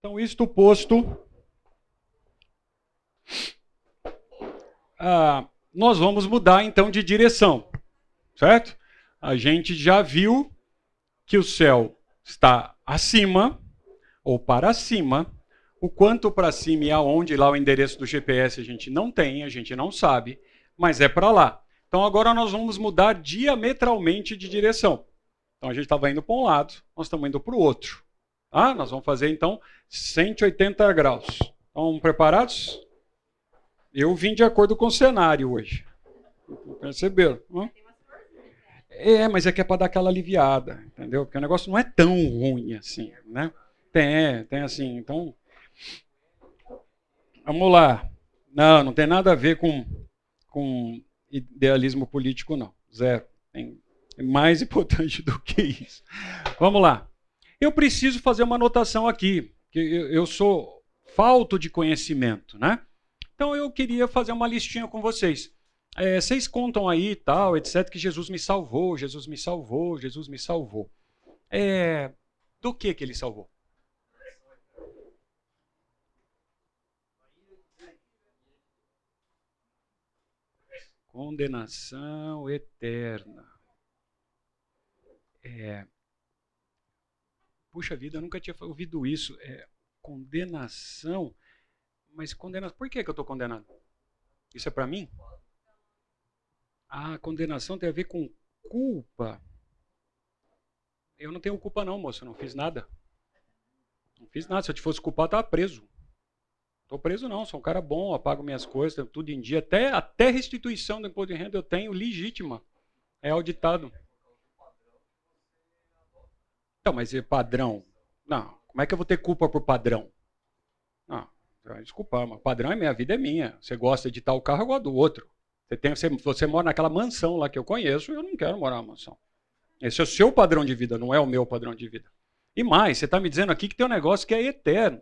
Então, isto posto, ah, nós vamos mudar então de direção, certo? A gente já viu que o céu está acima ou para cima. O quanto para cima e aonde lá o endereço do GPS a gente não tem, a gente não sabe, mas é para lá. Então agora nós vamos mudar diametralmente de direção. Então a gente estava indo para um lado, nós estamos indo para o outro. Tá? Nós vamos fazer então 180 graus. Estão preparados? Eu vim de acordo com o cenário hoje. Perceberam? É, mas é que é para dar aquela aliviada, entendeu? Porque o negócio não é tão ruim assim, né? Tem, tem assim, então. Vamos lá. Não, não tem nada a ver com, com idealismo político, não. Zero. É mais importante do que isso. Vamos lá. Eu preciso fazer uma anotação aqui, que eu sou falto de conhecimento, né? Então eu queria fazer uma listinha com vocês. É, vocês contam aí tal, etc, que Jesus me salvou, Jesus me salvou, Jesus me salvou. É, do que que ele salvou? Condenação eterna. É, puxa vida, eu nunca tinha ouvido isso. É, condenação. Mas condenação. Por que, que eu estou condenado? Isso é para mim? A condenação tem a ver com culpa. Eu não tenho culpa, não, moço. Eu não fiz nada. Não fiz nada. Se eu te fosse culpado, eu estava preso. Estou preso não, sou um cara bom, apago minhas coisas, tudo em dia. Até, até restituição do imposto de renda eu tenho legítima. É auditado. Então, mas é padrão? Não. Como é que eu vou ter culpa por padrão? Não. Desculpa, mas padrão é minha vida, é minha. Você gosta de tal carro, eu gosto do outro. Você, tem, você, você mora naquela mansão lá que eu conheço, eu não quero morar na mansão. Esse é o seu padrão de vida, não é o meu padrão de vida. E mais, você está me dizendo aqui que tem um negócio que é eterno.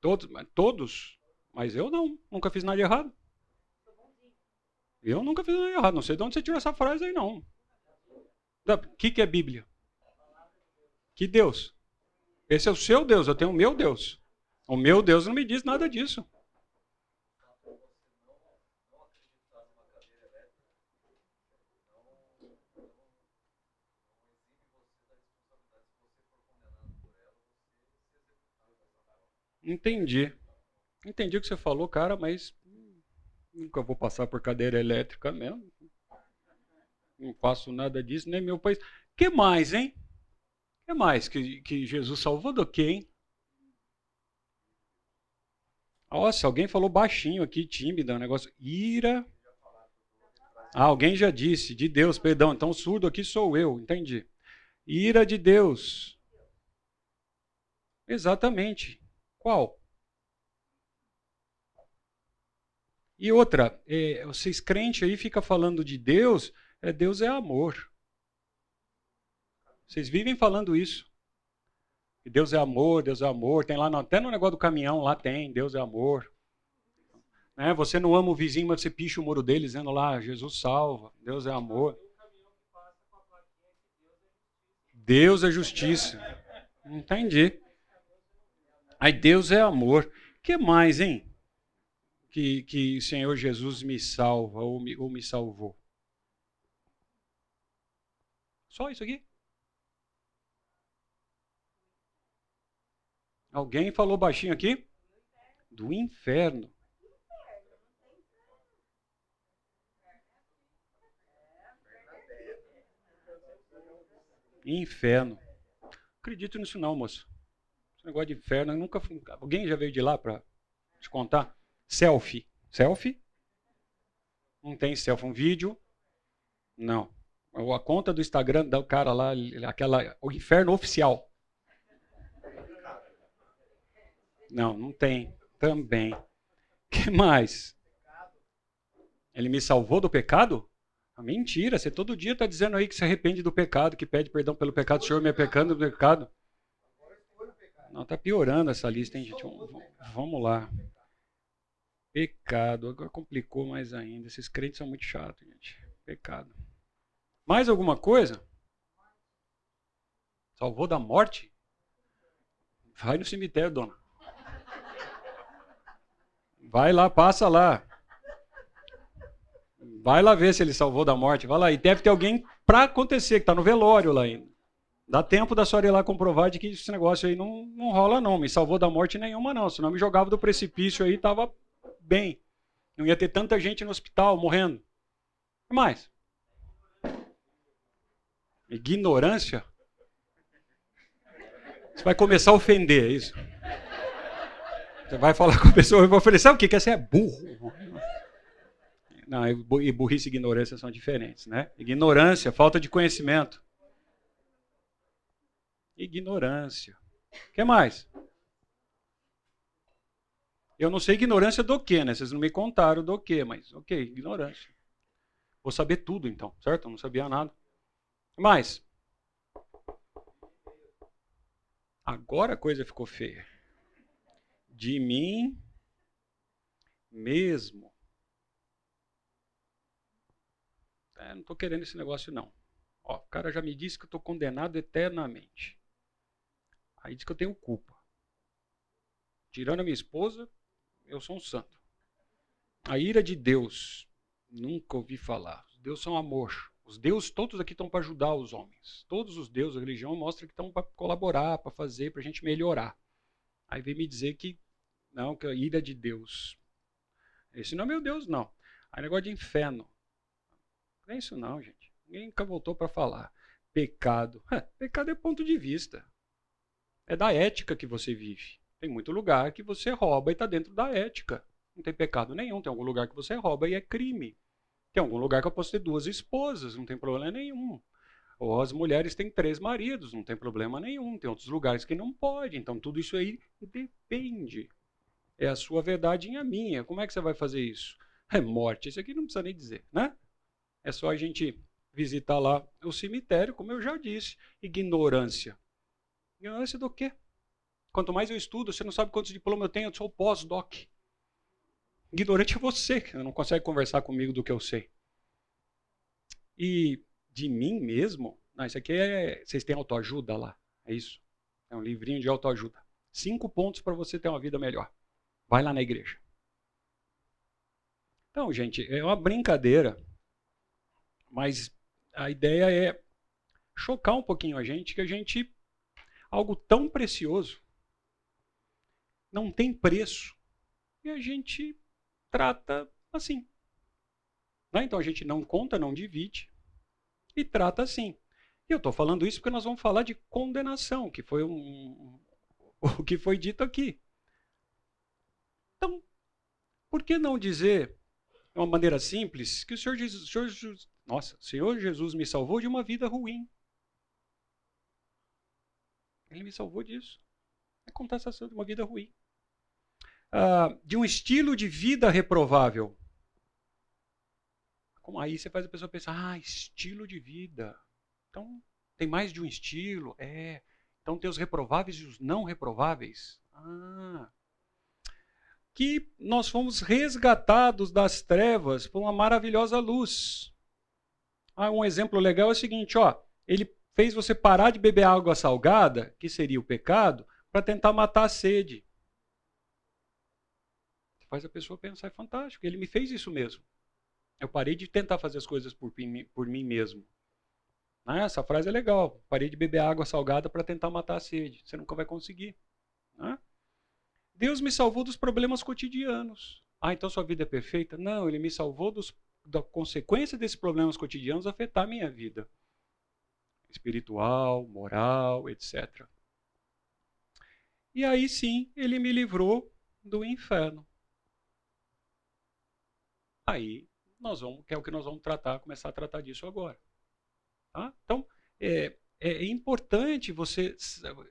Todos, todos, mas eu não, nunca fiz nada de errado. Eu nunca fiz nada de errado, não sei de onde você tirou essa frase aí não. O que, que é Bíblia? Que Deus? Esse é o seu Deus, eu tenho o meu Deus. O meu Deus não me diz nada disso. Entendi. Entendi o que você falou, cara, mas nunca vou passar por cadeira elétrica mesmo. Não faço nada disso, nem meu país. que mais, hein? Que mais que, que Jesus salvou do que, hein? Nossa, alguém falou baixinho aqui, tímido, um negócio. Ira. Ah, alguém já disse, de Deus, perdão. Então, surdo aqui sou eu, entendi. Ira de Deus. Exatamente. Qual? E outra, é, vocês crentes aí ficam falando de Deus, é, Deus é amor. Vocês vivem falando isso. Que Deus é amor, Deus é amor. Tem lá, até no negócio do caminhão, lá tem, Deus é amor. Né? Você não ama o vizinho, mas você picha o muro dele dizendo lá, Jesus salva, Deus é amor. Deus é justiça. Entendi. Aí Deus é amor. que mais, hein? Que, que o Senhor Jesus me salva ou me, ou me salvou. Só isso aqui? Alguém falou baixinho aqui? Do inferno. Inferno. Acredito nisso não, moço. Esse negócio de inferno, nunca. Alguém já veio de lá para te contar? Selfie. Selfie? Não tem selfie. Um vídeo? Não. A conta do Instagram do cara lá, aquela, o inferno oficial. Não, não tem. Também. que mais? Ele me salvou do pecado? Mentira, você todo dia está dizendo aí que se arrepende do pecado, que pede perdão pelo pecado, o Senhor me é pecando do pecado. Não, está piorando essa lista, hein, gente? Vamos lá. Pecado. Agora complicou mais ainda. Esses crentes são muito chatos, gente. Pecado. Mais alguma coisa? Salvou da morte? Vai no cemitério, dona. Vai lá, passa lá. Vai lá ver se ele salvou da morte. Vai lá. E deve ter alguém para acontecer, que está no velório lá ainda. Dá tempo da senhora ir lá comprovar de que esse negócio aí não, não rola, não. Me salvou da morte nenhuma, não. Senão me jogava do precipício aí tava bem. Não ia ter tanta gente no hospital morrendo. Que mais? Ignorância? Você vai começar a ofender, é isso? Você vai falar com a pessoa e vai falar, sabe o que? Que você é burro. Não, e burrice e ignorância são diferentes, né? Ignorância, falta de conhecimento. Ignorância. O que mais? Eu não sei ignorância do que, né? Vocês não me contaram do que, mas ok, ignorância. Vou saber tudo então, certo? Eu não sabia nada. Mais. Agora a coisa ficou feia. De mim mesmo. É, não estou querendo esse negócio, não. Ó, o cara já me disse que eu estou condenado eternamente. Aí diz que eu tenho culpa. Tirando a minha esposa, eu sou um santo. A ira de Deus, nunca ouvi falar. Os deuses são amor. Os deuses todos aqui estão para ajudar os homens. Todos os deuses da religião mostram que estão para colaborar, para fazer, para a gente melhorar. Aí vem me dizer que não, que a ira de Deus. Esse não é meu Deus, não. Aí negócio de inferno. Não é isso não, gente. Ninguém nunca voltou para falar. Pecado. É, pecado é ponto de vista. É da ética que você vive. Tem muito lugar que você rouba e está dentro da ética. Não tem pecado nenhum. Tem algum lugar que você rouba e é crime. Tem algum lugar que eu posso ter duas esposas, não tem problema nenhum. Ou as mulheres têm três maridos, não tem problema nenhum. Tem outros lugares que não pode. Então tudo isso aí depende. É a sua verdade e a minha. Como é que você vai fazer isso? É morte. Isso aqui não precisa nem dizer, né? É só a gente visitar lá o cemitério, como eu já disse. Ignorância. Ignorância do quê? Quanto mais eu estudo, você não sabe quantos diplomas eu tenho, eu sou pós-doc. Ignorante é você, que não consegue conversar comigo do que eu sei. E de mim mesmo, não, isso aqui é. Vocês têm autoajuda lá? É isso? É um livrinho de autoajuda. Cinco pontos para você ter uma vida melhor. Vai lá na igreja. Então, gente, é uma brincadeira, mas a ideia é chocar um pouquinho a gente, que a gente. Algo tão precioso não tem preço. E a gente trata assim. Né? Então a gente não conta, não divide e trata assim. E eu estou falando isso porque nós vamos falar de condenação, que foi um, o que foi dito aqui. Por que não dizer, de uma maneira simples, que o Senhor Jesus, o Senhor Jesus, nossa, o Senhor Jesus me salvou de uma vida ruim. Ele me salvou disso. É contestação de uma vida ruim. Ah, de um estilo de vida reprovável. Como aí você faz a pessoa pensar, ah, estilo de vida. Então, tem mais de um estilo? É. Então tem os reprováveis e os não reprováveis. Ah. Que nós fomos resgatados das trevas por uma maravilhosa luz. Ah, um exemplo legal é o seguinte, ó, ele fez você parar de beber água salgada, que seria o pecado, para tentar matar a sede. Faz a pessoa pensar, é fantástico, ele me fez isso mesmo. Eu parei de tentar fazer as coisas por, por mim mesmo. Ah, essa frase é legal. Parei de beber água salgada para tentar matar a sede. Você nunca vai conseguir. Né? Deus me salvou dos problemas cotidianos. Ah, então sua vida é perfeita? Não, ele me salvou dos, da consequência desses problemas cotidianos afetar minha vida. Espiritual, moral, etc. E aí sim, ele me livrou do inferno. Aí nós vamos, que é o que nós vamos tratar, começar a tratar disso agora. Tá? Então, é, é, importante você,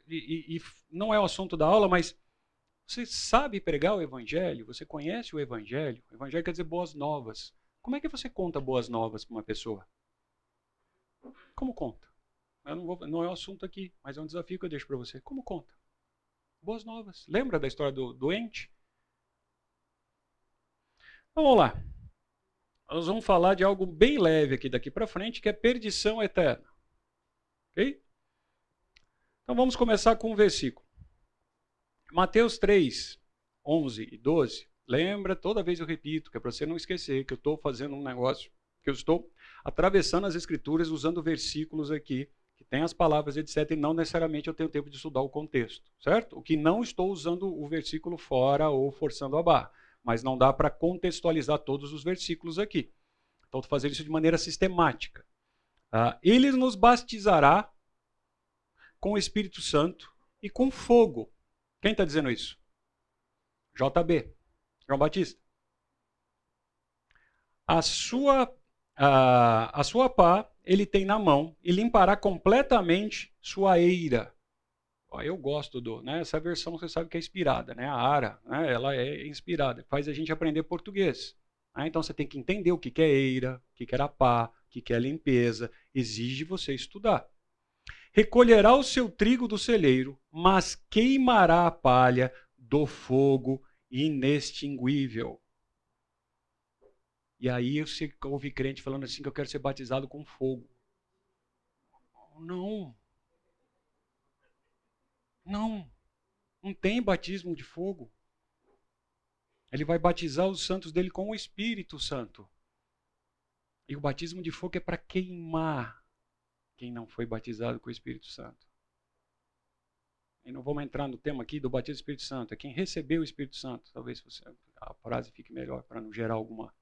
e, e, não é o assunto da aula, mas você sabe pregar o evangelho, você conhece o evangelho. O evangelho quer dizer boas novas. Como é que você conta boas novas para uma pessoa? Como conta? Não, vou, não, é o assunto aqui, mas é um desafio que eu deixo para você. Como conta? Boas novas. Lembra da história do doente? Então, vamos lá nós vamos falar de algo bem leve aqui daqui para frente, que é perdição eterna. Ok? Então vamos começar com um versículo. Mateus 3, 11 e 12. Lembra, toda vez eu repito, que é para você não esquecer que eu estou fazendo um negócio, que eu estou atravessando as escrituras usando versículos aqui, que tem as palavras, etc., e não necessariamente eu tenho tempo de estudar o contexto, certo? O que não estou usando o versículo fora ou forçando a barra mas não dá para contextualizar todos os versículos aqui. Então, fazendo isso de maneira sistemática. Uh, ele nos batizará com o Espírito Santo e com fogo. Quem está dizendo isso? JB, João Batista. A sua, a, a sua pá ele tem na mão e limpará completamente sua eira eu gosto do, né? Essa versão você sabe que é inspirada, né? A Ara, né? Ela é inspirada, faz a gente aprender português. Né? Então você tem que entender o que é eira, o que é pá, o que é limpeza. Exige você estudar. Recolherá o seu trigo do celeiro, mas queimará a palha do fogo inextinguível. E aí você ouve crente falando assim que eu quero ser batizado com fogo. Não, não, não tem batismo de fogo. Ele vai batizar os santos dele com o Espírito Santo. E o batismo de fogo é para queimar quem não foi batizado com o Espírito Santo. E não vamos entrar no tema aqui do batismo do Espírito Santo. É quem recebeu o Espírito Santo. Talvez você, a frase fique melhor para não gerar alguma.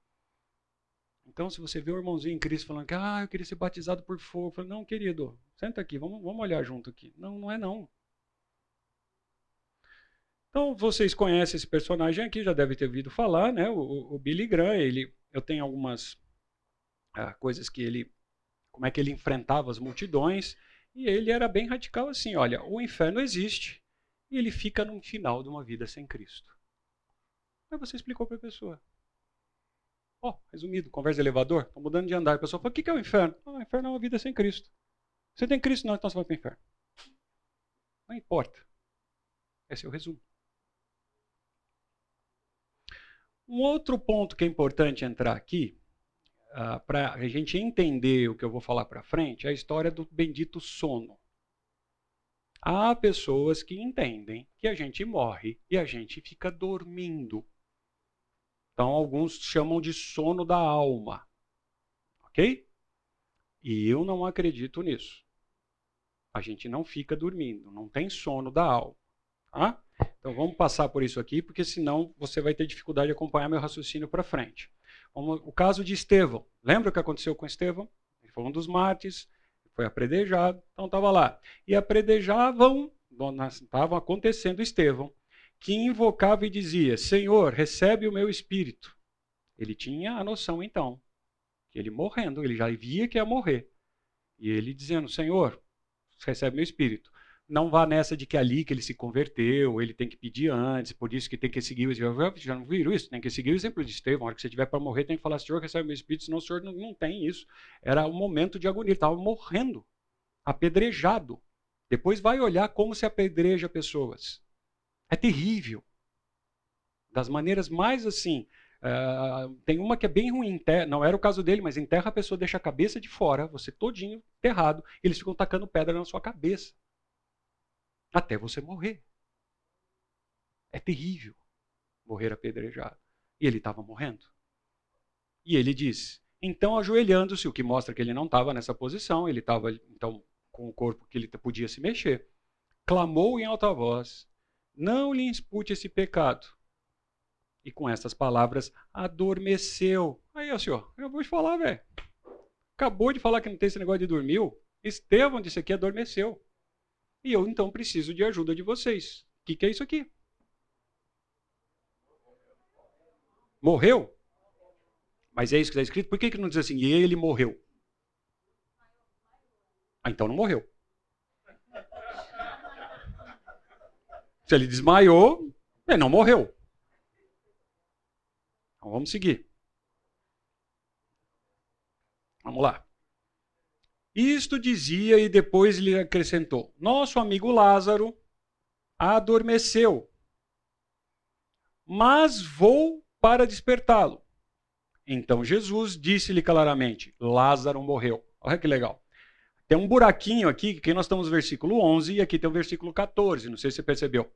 Então, se você vê o irmãozinho em Cristo falando que ah, eu queria ser batizado por fogo, falo, não, querido, senta aqui, vamos, vamos olhar junto aqui. Não, não é não. Então, vocês conhecem esse personagem aqui, já devem ter ouvido falar, né? O, o Billy Graham, ele, eu tenho algumas ah, coisas que ele, como é que ele enfrentava as multidões, e ele era bem radical assim, olha, o inferno existe e ele fica no final de uma vida sem Cristo. Aí você explicou para a pessoa. Ó, oh, resumido, conversa de elevador, estou mudando de andar. A pessoa fala, o que é o inferno? Ah, o inferno é uma vida sem Cristo. Você tem Cristo? Não, então você vai para o inferno. Não importa. Esse é o resumo. Um outro ponto que é importante entrar aqui, ah, para a gente entender o que eu vou falar para frente, é a história do bendito sono. Há pessoas que entendem que a gente morre e a gente fica dormindo. Então, alguns chamam de sono da alma. Ok? E eu não acredito nisso. A gente não fica dormindo, não tem sono da alma. Tá? Então vamos passar por isso aqui, porque senão você vai ter dificuldade de acompanhar meu raciocínio para frente. O caso de Estevão. Lembra o que aconteceu com Estevão? Ele foi um dos mártires, foi apredejado, então estava lá. E apredejavam, estava acontecendo Estevão, que invocava e dizia: Senhor, recebe o meu espírito. Ele tinha a noção então, que ele morrendo, ele já via que ia morrer. E ele dizendo: Senhor, recebe meu espírito. Não vá nessa de que é ali que ele se converteu, ele tem que pedir antes, por isso que tem que seguir o exemplo. Já não viram isso? Tem que seguir o exemplo de Estevão. Na hora que você tiver para morrer, tem que falar: Senhor, recebe meu espírito, senão o senhor não, não tem isso. Era um momento de agonia, ele estava morrendo, apedrejado. Depois vai olhar como se apedreja pessoas. É terrível. Das maneiras mais assim. Uh, tem uma que é bem ruim, não era o caso dele, mas em terra a pessoa deixa a cabeça de fora, você todinho enterrado, eles ficam tacando pedra na sua cabeça. Até você morrer. É terrível morrer apedrejado. E ele estava morrendo. E ele diz: então, ajoelhando-se, o que mostra que ele não estava nessa posição, ele estava então com o corpo que ele podia se mexer, clamou em alta voz: Não lhe impute esse pecado. E com essas palavras, adormeceu. Aí, ó, senhor, eu vou te falar, velho. Acabou de falar que não tem esse negócio de dormiu. Estevão disse aqui, adormeceu. E eu então preciso de ajuda de vocês. O que, que é isso aqui? Morreu? Mas é isso que está escrito? Por que, que não diz assim, e ele morreu? Ah, então não morreu. Se ele desmaiou, ele não morreu. Então vamos seguir. Vamos lá. Isto dizia e depois lhe acrescentou: Nosso amigo Lázaro adormeceu, mas vou para despertá-lo. Então Jesus disse-lhe claramente: Lázaro morreu. Olha que legal. Tem um buraquinho aqui, que nós estamos no versículo 11 e aqui tem o versículo 14, não sei se você percebeu.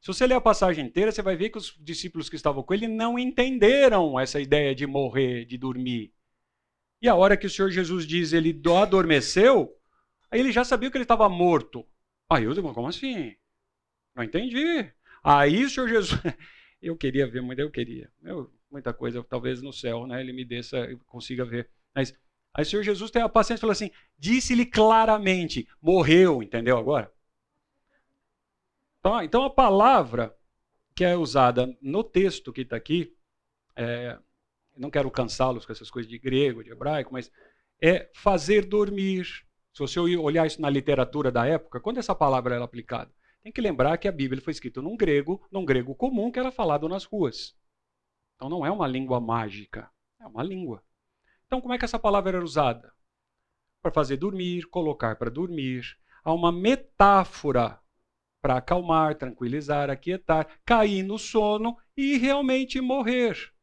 Se você ler a passagem inteira, você vai ver que os discípulos que estavam com ele não entenderam essa ideia de morrer, de dormir. E a hora que o Senhor Jesus diz ele adormeceu, aí ele já sabia que ele estava morto. Aí eu digo, como assim? Não entendi. Aí o Senhor Jesus, eu queria ver, mas eu queria. Eu, muita coisa, talvez no céu, né? Ele me desça, eu consiga ver. Mas aí o Senhor Jesus tem a paciência e falou assim: disse-lhe claramente, morreu, entendeu agora? Então, então a palavra que é usada no texto que está aqui, é, não quero cansá-los com essas coisas de grego, de hebraico, mas é fazer dormir. Se você olhar isso na literatura da época, quando essa palavra era aplicada, tem que lembrar que a Bíblia foi escrita num grego, num grego comum que era falado nas ruas. Então não é uma língua mágica, é uma língua. Então como é que essa palavra era usada? Para fazer dormir, colocar para dormir. Há uma metáfora para acalmar, tranquilizar, aquietar, cair no sono e realmente morrer.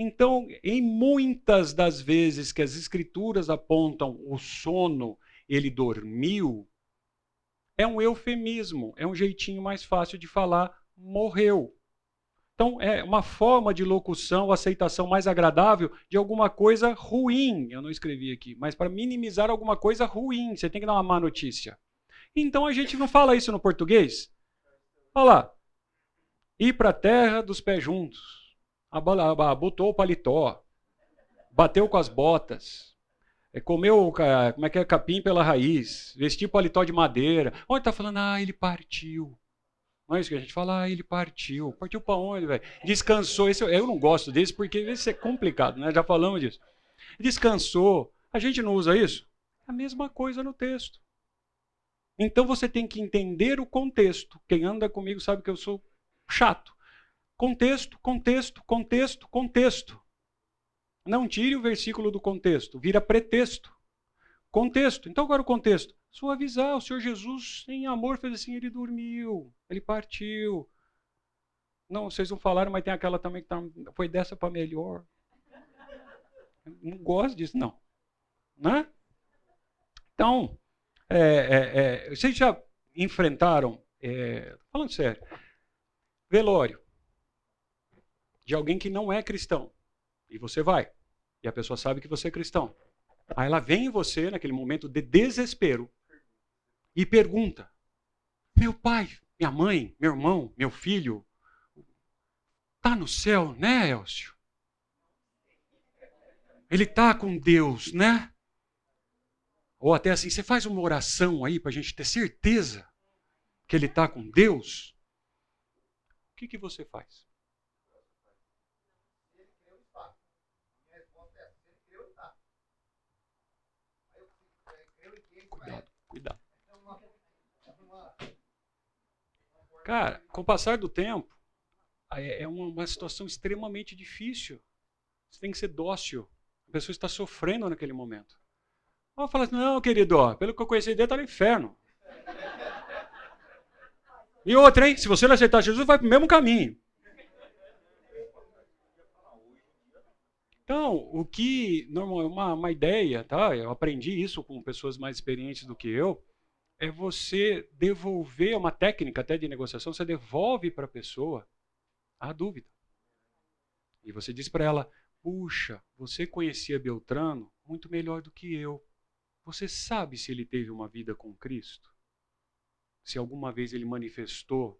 Então, em muitas das vezes que as escrituras apontam o sono, ele dormiu, é um eufemismo, é um jeitinho mais fácil de falar morreu. Então, é uma forma de locução, aceitação mais agradável de alguma coisa ruim. Eu não escrevi aqui, mas para minimizar alguma coisa ruim, você tem que dar uma má notícia. Então a gente não fala isso no português. Olha lá. Ir para a terra dos pés juntos botou o paletó, bateu com as botas, é, comeu como é que é, capim pela raiz, vestiu paletó de madeira. Onde está falando? Ah, ele partiu. Não é isso que a gente fala? Ah, ele partiu. Partiu para onde, velho? Descansou. Esse, eu não gosto desse porque isso é complicado, né? Já falamos disso. Descansou. A gente não usa isso? A mesma coisa no texto. Então você tem que entender o contexto. Quem anda comigo sabe que eu sou chato. Contexto, contexto, contexto, contexto. Não tire o versículo do contexto, vira pretexto. Contexto. Então, agora o contexto. Suavizar. O Senhor Jesus, em amor, fez assim: ele dormiu, ele partiu. Não, vocês não falaram, mas tem aquela também que tá, foi dessa para melhor. Não gosto disso, não. Né? Então, é, é, é, vocês já enfrentaram, é, falando sério, velório de alguém que não é cristão. E você vai. E a pessoa sabe que você é cristão. Aí ela vem em você, naquele momento de desespero, e pergunta: Meu pai, minha mãe, meu irmão, meu filho, tá no céu, né, Elcio? Ele tá com Deus, né? Ou até assim, você faz uma oração aí para a gente ter certeza que ele está com Deus. O que, que você faz? Cuidado. Cara, com o passar do tempo, é uma, situação extremamente difícil. Você tem que ser dócil. A pessoa está sofrendo naquele momento. Ela fala assim, não, querido, ó, pelo que eu conheci dele, está no inferno. E outra, hein? Se você não aceitar Jesus, vai para o mesmo caminho. Então, o que normal, uma, uma ideia, tá? Eu aprendi isso com pessoas mais experientes do que eu, é você devolver uma técnica até de negociação, você devolve para a pessoa a dúvida. E você diz para ela: "Puxa, você conhecia Beltrano muito melhor do que eu. Você sabe se ele teve uma vida com Cristo? Se alguma vez ele manifestou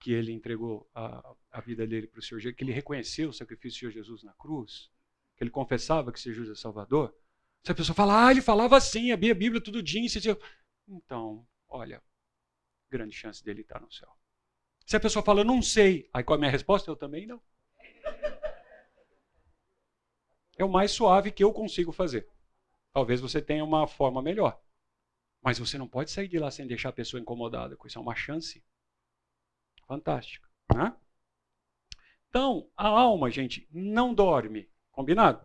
que ele entregou a, a vida dele para o Senhor Jesus, que ele reconheceu o sacrifício do Senhor Jesus na cruz, que ele confessava que o Senhor Jesus é Salvador. Se a pessoa fala, ah, ele falava assim, abria a Bíblia todo dia, então, olha, grande chance dele estar no céu. Se a pessoa fala, não sei, aí qual é a minha resposta? Eu também não. É o mais suave que eu consigo fazer. Talvez você tenha uma forma melhor. Mas você não pode sair de lá sem deixar a pessoa incomodada, com isso é uma chance Fantástico. Né? Então, a alma, gente, não dorme. Combinado?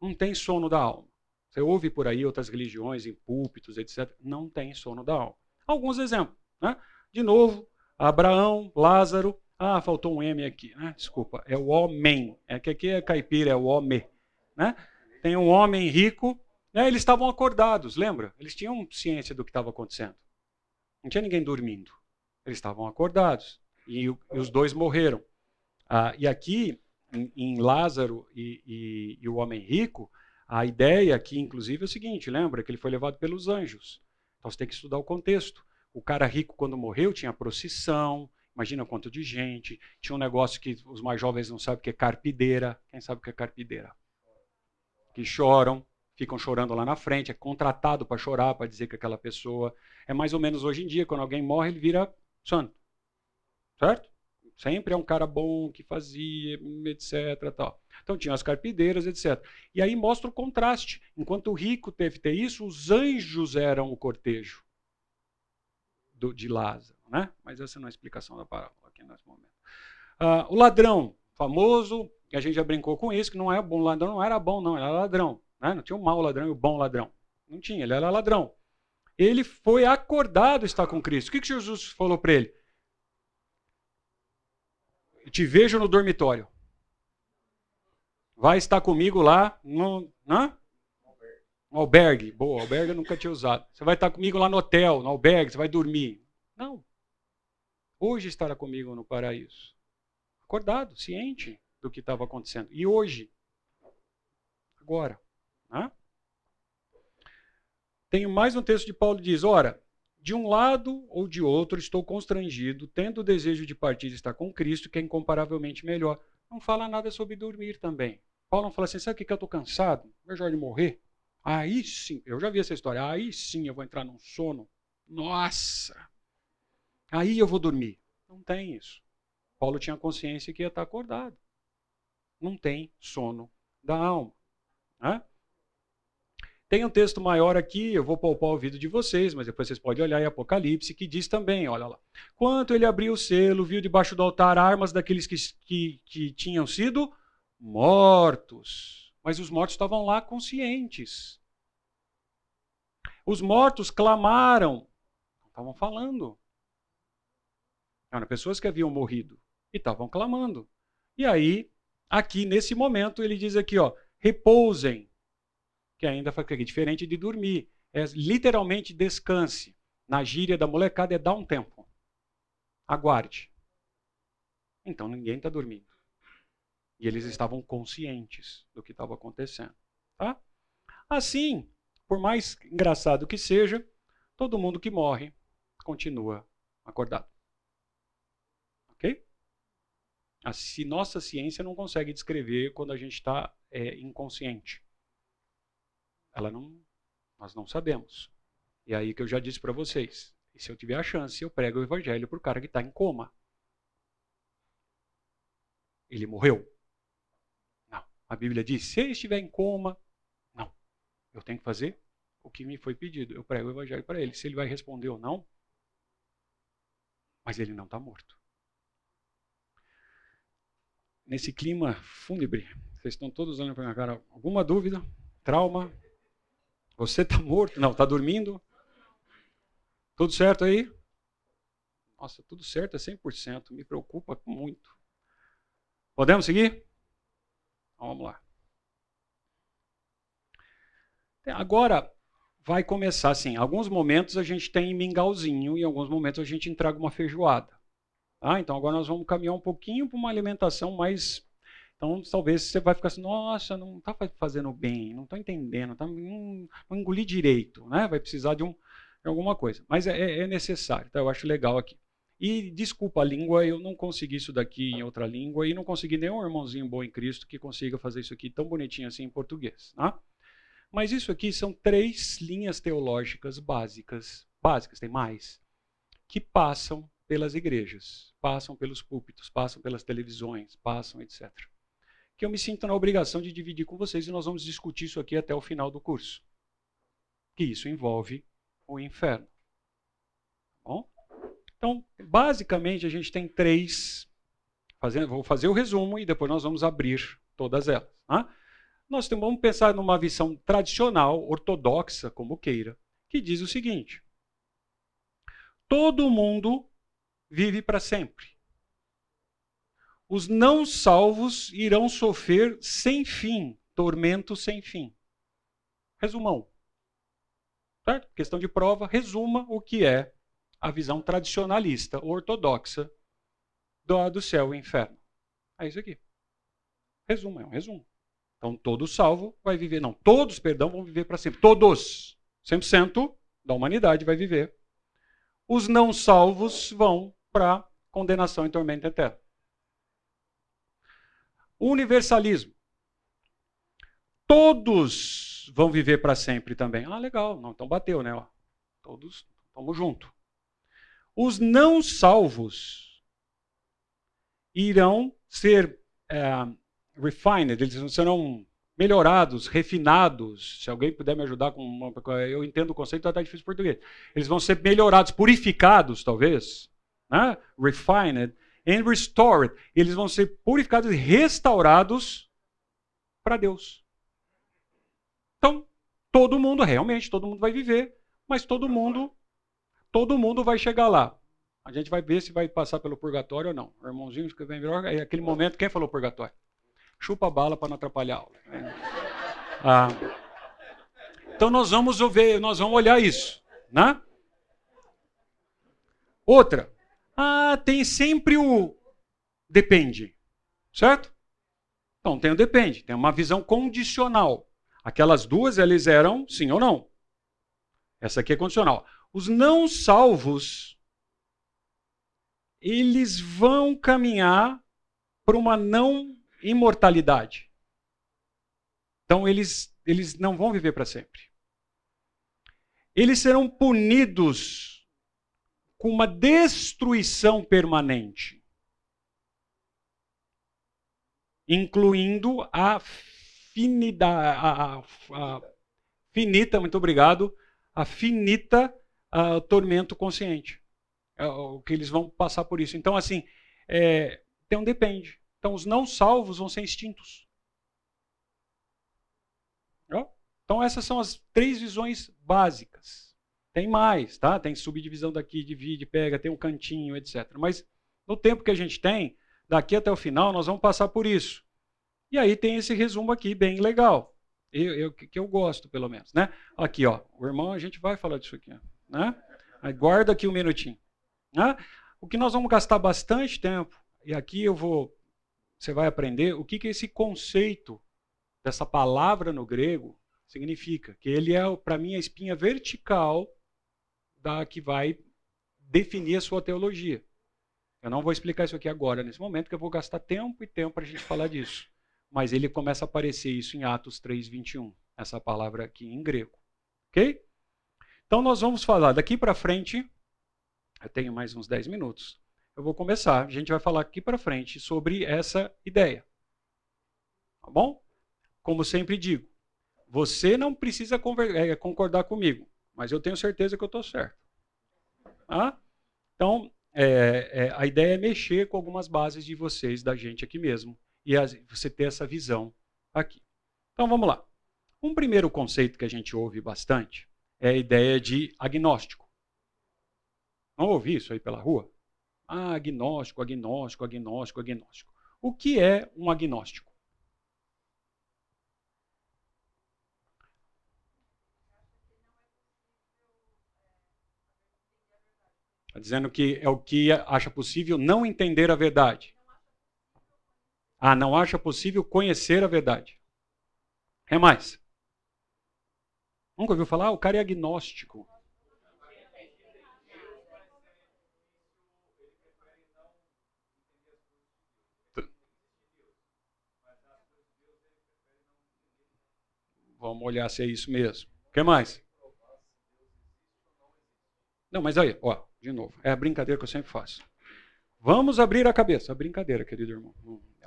Não tem sono da alma. Você ouve por aí outras religiões, em púlpitos, etc. Não tem sono da alma. Alguns exemplos. Né? De novo, Abraão, Lázaro. Ah, faltou um M aqui. Né? Desculpa, é o homem. É que aqui é caipira, é o homem. Né? Tem um homem rico. Né? Eles estavam acordados, lembra? Eles tinham ciência do que estava acontecendo. Não tinha ninguém dormindo. Eles estavam acordados. E, e os dois morreram. Ah, e aqui, em, em Lázaro e, e, e, o homem rico, a ideia aqui, inclusive, é o seguinte: lembra que ele foi levado pelos anjos. Então você tem que estudar o contexto. O cara rico, quando morreu, tinha procissão. Imagina quanto de gente. Tinha um negócio que os mais jovens não sabem o que é carpideira. Quem sabe o que é carpideira? Que choram, ficam chorando lá na frente. É contratado para chorar, para dizer que aquela pessoa. É mais ou menos hoje em dia, quando alguém morre, ele vira santo. Certo? Sempre é um cara bom que fazia, etc. Tal. Então tinha as carpideiras, etc. E aí mostra o contraste. Enquanto o rico teve ter isso, os anjos eram o cortejo do, de Lázaro. Né? Mas essa não é a explicação da parábola aqui nesse momento. Uh, o ladrão, famoso, a gente já brincou com isso, que não é bom ladrão, não era bom, não, ele era ladrão. Né? Não tinha o mau ladrão e o bom ladrão. Não tinha, ele era ladrão ele foi acordado estar com Cristo. O que, que Jesus falou para ele? Te vejo no dormitório. Vai estar comigo lá no. Hã? No albergue. Boa, albergue eu nunca tinha usado. Você vai estar comigo lá no hotel, no albergue, você vai dormir. Não. Hoje estará comigo no paraíso. Acordado, ciente do que estava acontecendo. E hoje? Agora. Hã? Tenho mais um texto de Paulo que diz: Ora, de um lado ou de outro estou constrangido, tendo o desejo de partir e estar com Cristo, que é incomparavelmente melhor. Não fala nada sobre dormir também. Paulo não fala assim: sabe o que eu estou cansado? Melhor de morrer. Aí sim, eu já vi essa história. Aí sim eu vou entrar num sono. Nossa! Aí eu vou dormir. Não tem isso. Paulo tinha consciência que ia estar acordado. Não tem sono da alma. Né? Tem um texto maior aqui, eu vou poupar o vídeo de vocês, mas depois vocês podem olhar em Apocalipse, que diz também, olha lá. Quanto ele abriu o selo, viu debaixo do altar armas daqueles que, que, que tinham sido mortos. Mas os mortos estavam lá conscientes. Os mortos clamaram, estavam falando. Eram pessoas que haviam morrido e estavam clamando. E aí, aqui nesse momento, ele diz aqui, ó, repousem que ainda foi diferente de dormir. É literalmente descanse. Na gíria da molecada é dar um tempo. Aguarde. Então ninguém está dormindo. E eles estavam conscientes do que estava acontecendo. Tá? Assim, por mais engraçado que seja, todo mundo que morre continua acordado. Ok? Se nossa ciência não consegue descrever quando a gente está é, inconsciente. Ela não, nós não sabemos. E aí que eu já disse para vocês. E se eu tiver a chance, eu prego o evangelho para o cara que está em coma. Ele morreu? Não. A Bíblia diz: se ele estiver em coma, não. Eu tenho que fazer o que me foi pedido. Eu prego o evangelho para ele. Se ele vai responder ou não, mas ele não está morto. Nesse clima fúnebre, vocês estão todos olhando para minha cara. Alguma dúvida? Trauma? Você está morto? Não, está dormindo? Tudo certo aí? Nossa, tudo certo é 100%. Me preocupa muito. Podemos seguir? Então, vamos lá. Agora vai começar assim. Alguns momentos a gente tem mingauzinho e alguns momentos a gente entrega uma feijoada. Tá? Então agora nós vamos caminhar um pouquinho para uma alimentação mais então, talvez você vai ficar assim, nossa, não está fazendo bem, não estou entendendo, tá, não, não engoli direito, né? vai precisar de, um, de alguma coisa. Mas é, é, é necessário, tá? eu acho legal aqui. E desculpa a língua, eu não consegui isso daqui em outra língua e não consegui nenhum irmãozinho bom em Cristo que consiga fazer isso aqui tão bonitinho assim em português. Tá? Mas isso aqui são três linhas teológicas básicas, básicas, tem mais, que passam pelas igrejas, passam pelos púlpitos, passam pelas televisões, passam, etc que eu me sinto na obrigação de dividir com vocês e nós vamos discutir isso aqui até o final do curso. Que isso envolve o inferno. Tá bom? Então, basicamente, a gente tem três. Fazendo, vou fazer o resumo e depois nós vamos abrir todas elas. Tá? Nós temos, vamos pensar numa visão tradicional, ortodoxa, como queira, que diz o seguinte: todo mundo vive para sempre os não salvos irão sofrer sem fim, tormento sem fim. Resumão. Certo? Questão de prova, resuma o que é a visão tradicionalista, ortodoxa do, do céu e inferno. É isso aqui. Resumo, é um resumo. Então, todo salvo vai viver, não, todos, perdão, vão viver para sempre. Todos, 100% da humanidade vai viver. Os não salvos vão para condenação e tormento eterno. Universalismo. Todos vão viver para sempre também. Ah, legal. Não, então bateu, né? Todos estamos juntos. Os não salvos irão ser é, refined, eles serão melhorados, refinados. Se alguém puder me ajudar com uma, eu entendo o conceito, está difícil em português. Eles vão ser melhorados, purificados, talvez, né? refined and restored. Eles vão ser purificados e restaurados para Deus. Então, todo mundo, realmente, todo mundo vai viver, mas todo mundo, todo mundo vai chegar lá. A gente vai ver se vai passar pelo purgatório ou não. O irmãozinho que vem é aquele momento, quem falou purgatório? Chupa a bala para não atrapalhar a aula. Ah, então nós vamos ver, nós vamos olhar isso, né? Outra, ah, tem sempre o depende. Certo? Então tem o depende, tem uma visão condicional. Aquelas duas, eles eram sim ou não. Essa aqui é condicional. Os não salvos, eles vão caminhar para uma não imortalidade. Então eles, eles não vão viver para sempre. Eles serão punidos com uma destruição permanente, incluindo a, a, a, a finita, muito obrigado, a finita uh, tormento consciente. É o que eles vão passar por isso. Então, assim, é, então depende. Então, os não salvos vão ser extintos. Então, essas são as três visões básicas. Tem mais, tá? Tem subdivisão daqui, divide, pega, tem um cantinho, etc. Mas no tempo que a gente tem, daqui até o final, nós vamos passar por isso. E aí tem esse resumo aqui, bem legal. Eu, eu, que eu gosto, pelo menos. Né? Aqui, ó, o irmão, a gente vai falar disso aqui. Né? Aí guarda aqui um minutinho. Né? O que nós vamos gastar bastante tempo, e aqui eu vou, você vai aprender o que, que esse conceito dessa palavra no grego significa. Que ele é, para mim, a espinha vertical da que vai definir a sua teologia. Eu não vou explicar isso aqui agora, nesse momento, porque eu vou gastar tempo e tempo para a gente falar disso. Mas ele começa a aparecer isso em Atos 3, 21, essa palavra aqui em grego. Ok? Então nós vamos falar daqui para frente, eu tenho mais uns 10 minutos, eu vou começar, a gente vai falar aqui para frente sobre essa ideia. Tá bom? Como sempre digo, você não precisa é, concordar comigo, mas eu tenho certeza que eu estou certo. Ah? Então, é, é, a ideia é mexer com algumas bases de vocês, da gente aqui mesmo, e as, você ter essa visão aqui. Então vamos lá. Um primeiro conceito que a gente ouve bastante é a ideia de agnóstico. Não ouvi isso aí pela rua? Ah, agnóstico, agnóstico, agnóstico, agnóstico. O que é um agnóstico? Está dizendo que é o que acha possível não entender a verdade. Ah, não acha possível conhecer a verdade. É mais. Nunca ouviu falar? O cara é agnóstico. Vamos olhar se é isso mesmo. O que mais? Não, mas aí, ó, de novo, é a brincadeira que eu sempre faço. Vamos abrir a cabeça. Brincadeira, querido irmão.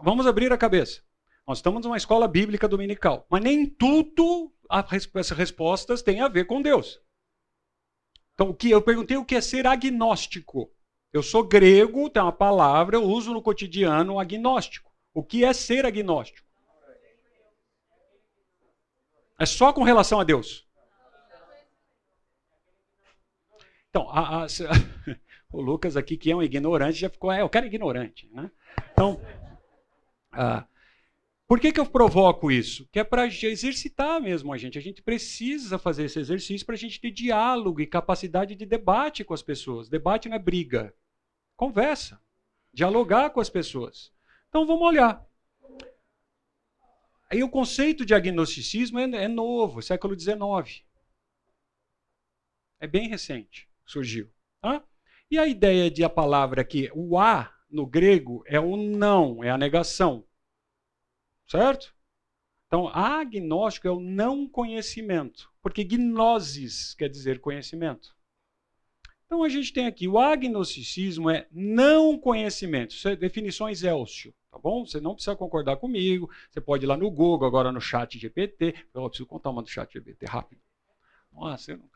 Vamos abrir a cabeça. Nós estamos numa escola bíblica dominical, mas nem tudo as respostas têm a ver com Deus. Então, o que eu perguntei o que é ser agnóstico. Eu sou grego, tem uma palavra, eu uso no cotidiano agnóstico. O que é ser agnóstico? É só com relação a Deus. Então, a, a, o Lucas aqui, que é um ignorante, já ficou, é, eu quero ignorante. Né? Então, ah, por que, que eu provoco isso? Que é para exercitar mesmo a gente. A gente precisa fazer esse exercício para a gente ter diálogo e capacidade de debate com as pessoas. Debate não é briga. Conversa. Dialogar com as pessoas. Então vamos olhar. Aí o conceito de agnosticismo é, é novo, século XIX. É bem recente surgiu. Tá? E a ideia de a palavra aqui, o a no grego é o não, é a negação. Certo? Então, agnóstico é o não conhecimento, porque gnosis quer dizer conhecimento. Então a gente tem aqui o agnosticismo é não conhecimento. Isso é definições Elcio, tá bom? Você não precisa concordar comigo. Você pode ir lá no Google, agora no chat GPT. Eu preciso contar uma do chat GPT rápido. Nossa, eu não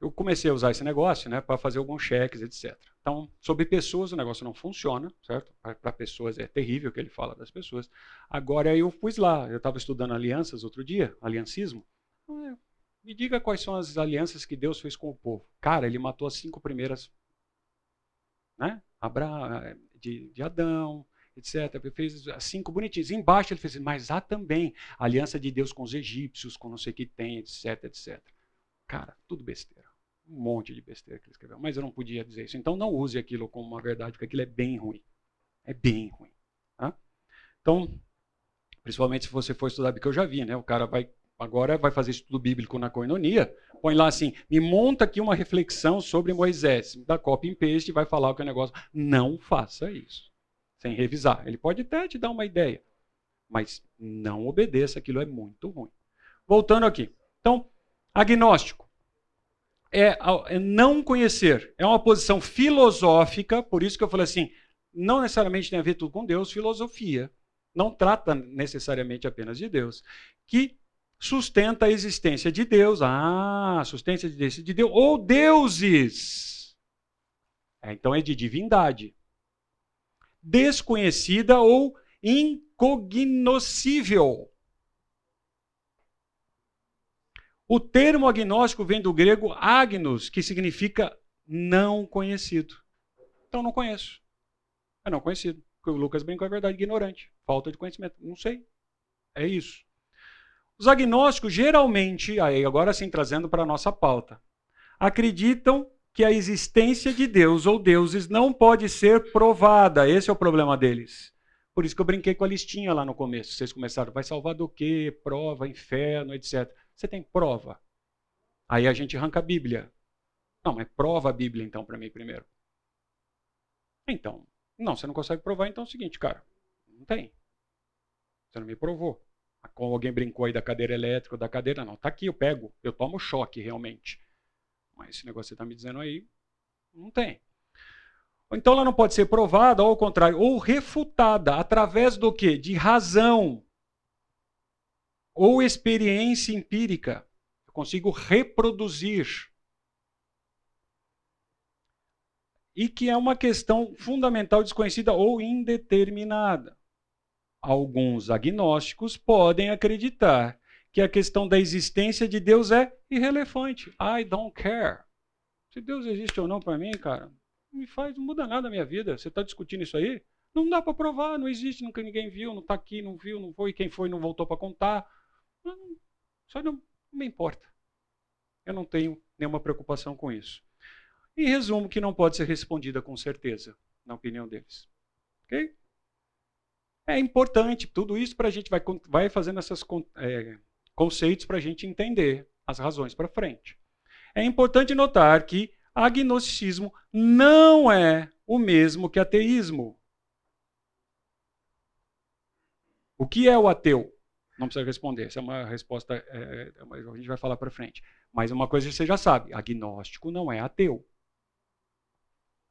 eu comecei a usar esse negócio né, para fazer alguns cheques, etc. Então, sobre pessoas, o negócio não funciona, certo? Para pessoas é terrível o que ele fala das pessoas. Agora eu pus lá, eu estava estudando alianças outro dia, aliancismo. Ah, me diga quais são as alianças que Deus fez com o povo. Cara, ele matou as cinco primeiras, né? Abra, de, de Adão, etc. Ele fez cinco bonitinhas. Embaixo ele fez, mas há também a aliança de Deus com os egípcios, com não sei o que tem, etc, etc. Cara, tudo besteira um monte de besteira que ele escreveu, mas eu não podia dizer isso. Então não use aquilo como uma verdade, porque aquilo é bem ruim. É bem ruim. Tá? Então, principalmente se você for estudar, porque eu já vi, né? O cara vai agora vai fazer estudo bíblico na coinonia, põe lá assim, me monta aqui uma reflexão sobre Moisés, dá copy and paste e vai falar o que é negócio. Não faça isso, sem revisar. Ele pode até te dar uma ideia, mas não obedeça, aquilo é muito ruim. Voltando aqui. Então, agnóstico é, é não conhecer. É uma posição filosófica, por isso que eu falei assim, não necessariamente tem a ver tudo com Deus, filosofia. Não trata necessariamente apenas de Deus. Que sustenta a existência de Deus. Ah, sustenta a existência de Deus. Ou deuses. É, então é de divindade. Desconhecida ou incognoscível. O termo agnóstico vem do grego agnos, que significa não conhecido. Então não conheço. É não conhecido. O Lucas brincou é verdade, ignorante. Falta de conhecimento. Não sei. É isso. Os agnósticos geralmente, aí agora sim trazendo para a nossa pauta, acreditam que a existência de Deus ou deuses não pode ser provada. Esse é o problema deles. Por isso que eu brinquei com a listinha lá no começo. Vocês começaram, vai salvar do quê? Prova, inferno, etc. Você tem prova? Aí a gente arranca a Bíblia. Não, mas prova a Bíblia então para mim primeiro. Então, não, você não consegue provar, então é o seguinte, cara. Não tem. Você não me provou. Como alguém brincou aí da cadeira elétrica, da cadeira, não. Tá aqui, eu pego. Eu tomo choque realmente. Mas esse negócio que você está me dizendo aí, não tem. Então ela não pode ser provada, ou ao contrário, ou refutada através do quê? De razão ou experiência empírica. Eu consigo reproduzir. E que é uma questão fundamental desconhecida ou indeterminada. Alguns agnósticos podem acreditar que a questão da existência de Deus é irrelevante. I don't care. Se Deus existe ou não para mim, cara, não me faz, não muda nada na minha vida. Você está discutindo isso aí? Não dá para provar, não existe, nunca ninguém viu, não está aqui, não viu, não foi, quem foi não voltou para contar. Não, só não, não me importa. Eu não tenho nenhuma preocupação com isso. Em resumo, que não pode ser respondida com certeza, na opinião deles. Ok? É importante, tudo isso para a gente vai, vai fazendo esses é, conceitos para a gente entender as razões para frente. É importante notar que agnosticismo não é o mesmo que ateísmo. O que é o ateu? Não precisa responder, essa é uma resposta, é, é a gente vai falar para frente. Mas uma coisa você já sabe, agnóstico não é ateu.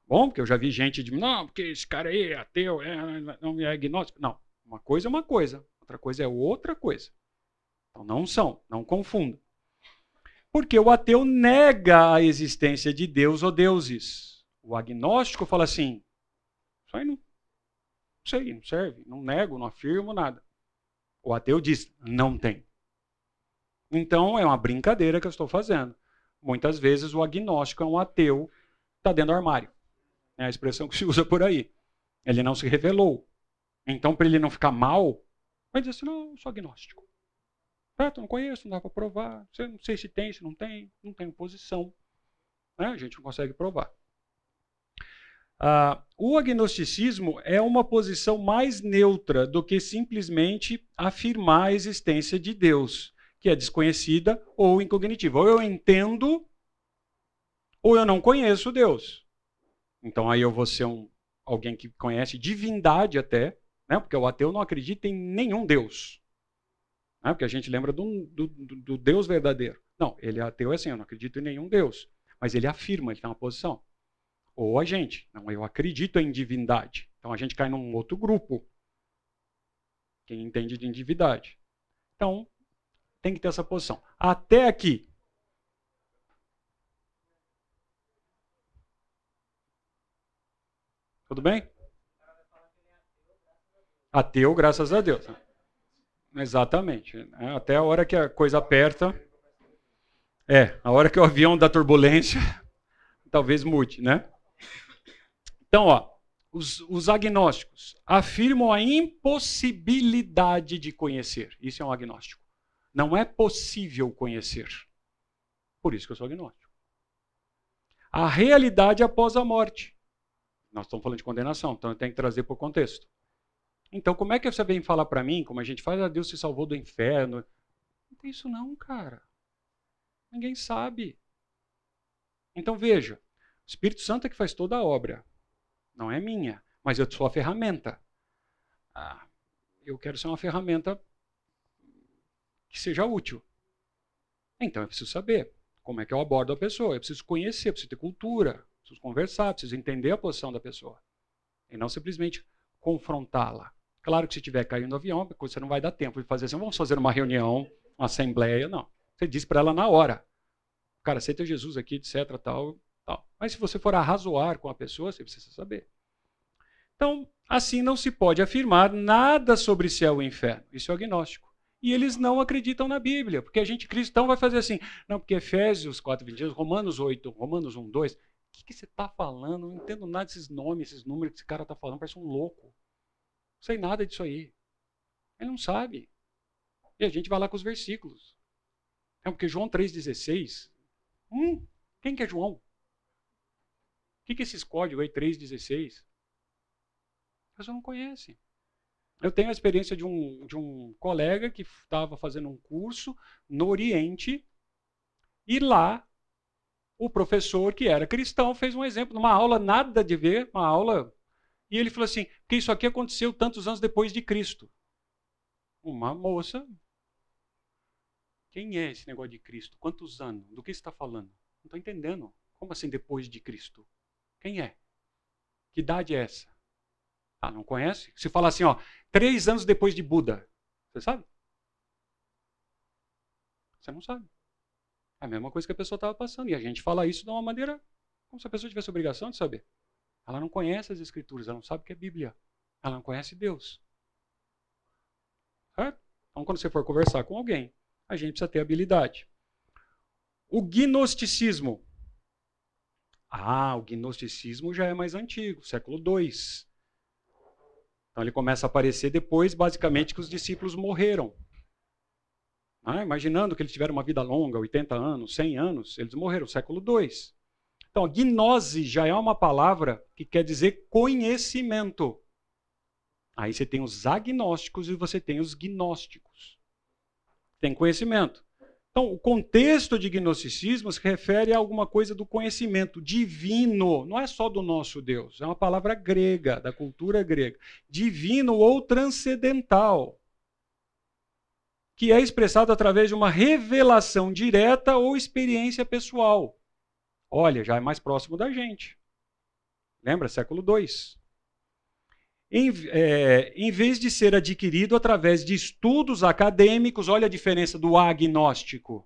Bom, porque eu já vi gente de, não, porque esse cara aí é ateu, é, não é agnóstico. Não, uma coisa é uma coisa, outra coisa é outra coisa. Então não são, não confundam. Porque o ateu nega a existência de Deus ou deuses. O agnóstico fala assim, isso aí não, não sei, não serve, não nego, não afirmo nada. O ateu diz: não tem. Então é uma brincadeira que eu estou fazendo. Muitas vezes o agnóstico é um ateu, está dentro do armário. É a expressão que se usa por aí. Ele não se revelou. Então, para ele não ficar mal, vai dizer assim: não, eu sou agnóstico. Certo? Não conheço, não dá para provar. Não sei se tem, se não tem, não tem posição. Né? A gente não consegue provar. Uh, o agnosticismo é uma posição mais neutra do que simplesmente afirmar a existência de Deus, que é desconhecida ou incognitiva. Ou eu entendo, ou eu não conheço Deus. Então aí eu vou ser um, alguém que conhece divindade até, né? porque o ateu não acredita em nenhum Deus. Né? Porque a gente lembra do, do, do Deus verdadeiro. Não, ele é ateu é assim, eu não acredito em nenhum Deus. Mas ele afirma, ele tem uma posição. Ou a gente. Não, eu acredito em divindade. Então a gente cai num outro grupo. Quem entende de divindade. Então, tem que ter essa posição. Até aqui. Tudo bem? Ateu, graças a Deus. Exatamente. Até a hora que a coisa aperta. É, a hora que o avião dá turbulência, talvez mude, né? Então, ó, os, os agnósticos afirmam a impossibilidade de conhecer. Isso é um agnóstico. Não é possível conhecer. Por isso que eu sou agnóstico. A realidade após a morte. Nós estamos falando de condenação, então eu tenho que trazer para o contexto. Então, como é que você vem falar para mim, como a gente faz, ah, Deus se salvou do inferno? Não tem isso não, cara. Ninguém sabe. Então, veja, o Espírito Santo é que faz toda a obra não é minha, mas eu sou a ferramenta. Ah, eu quero ser uma ferramenta que seja útil. Então eu preciso saber como é que eu abordo a pessoa, eu preciso conhecer, eu preciso ter cultura, preciso conversar, preciso entender a posição da pessoa. E não simplesmente confrontá-la. Claro que se estiver caindo no avião, você não vai dar tempo de fazer assim, vamos fazer uma reunião, uma assembleia, não. Você diz para ela na hora. Cara, aceita Jesus aqui, etc, tal, tal. Mas se você for arrazoar com a pessoa, você precisa saber. Então, assim não se pode afirmar nada sobre céu e inferno. Isso é agnóstico. E eles não acreditam na Bíblia, porque a gente cristão vai fazer assim, não, porque Efésios 4, 22, Romanos 8, Romanos 1, 2, o que, que você está falando? Não entendo nada desses nomes, esses números que esse cara está falando, parece um louco. Não sei nada disso aí. Ele não sabe. E a gente vai lá com os versículos. É porque João 3,16. Hum, quem que é João? O que, é esses códigos aí, 3,16? A pessoa não conhece. Eu tenho a experiência de um, de um colega que estava fazendo um curso no Oriente e lá o professor, que era cristão, fez um exemplo, numa aula nada de ver, uma aula, e ele falou assim, que isso aqui aconteceu tantos anos depois de Cristo. Uma moça, quem é esse negócio de Cristo? Quantos anos? Do que está falando? Não estou entendendo. Como assim depois de Cristo? Quem é? Que idade é essa? Ah, não conhece? Se fala assim, ó, três anos depois de Buda, você sabe? Você não sabe. É a mesma coisa que a pessoa estava passando. E a gente fala isso de uma maneira como se a pessoa tivesse obrigação de saber. Ela não conhece as escrituras, ela não sabe o que é Bíblia. Ela não conhece Deus. Certo? Então, quando você for conversar com alguém, a gente precisa ter habilidade. O gnosticismo. Ah, o gnosticismo já é mais antigo, século II. Então ele começa a aparecer depois, basicamente, que os discípulos morreram. Ah, imaginando que eles tiveram uma vida longa, 80 anos, 100 anos, eles morreram, século II. Então, gnose já é uma palavra que quer dizer conhecimento. Aí você tem os agnósticos e você tem os gnósticos. Tem conhecimento. Então, o contexto de gnosticismo se refere a alguma coisa do conhecimento divino, não é só do nosso Deus, é uma palavra grega, da cultura grega. Divino ou transcendental, que é expressado através de uma revelação direta ou experiência pessoal. Olha, já é mais próximo da gente. Lembra? Século II em, é, em vez de ser adquirido através de estudos acadêmicos, olha a diferença do agnóstico.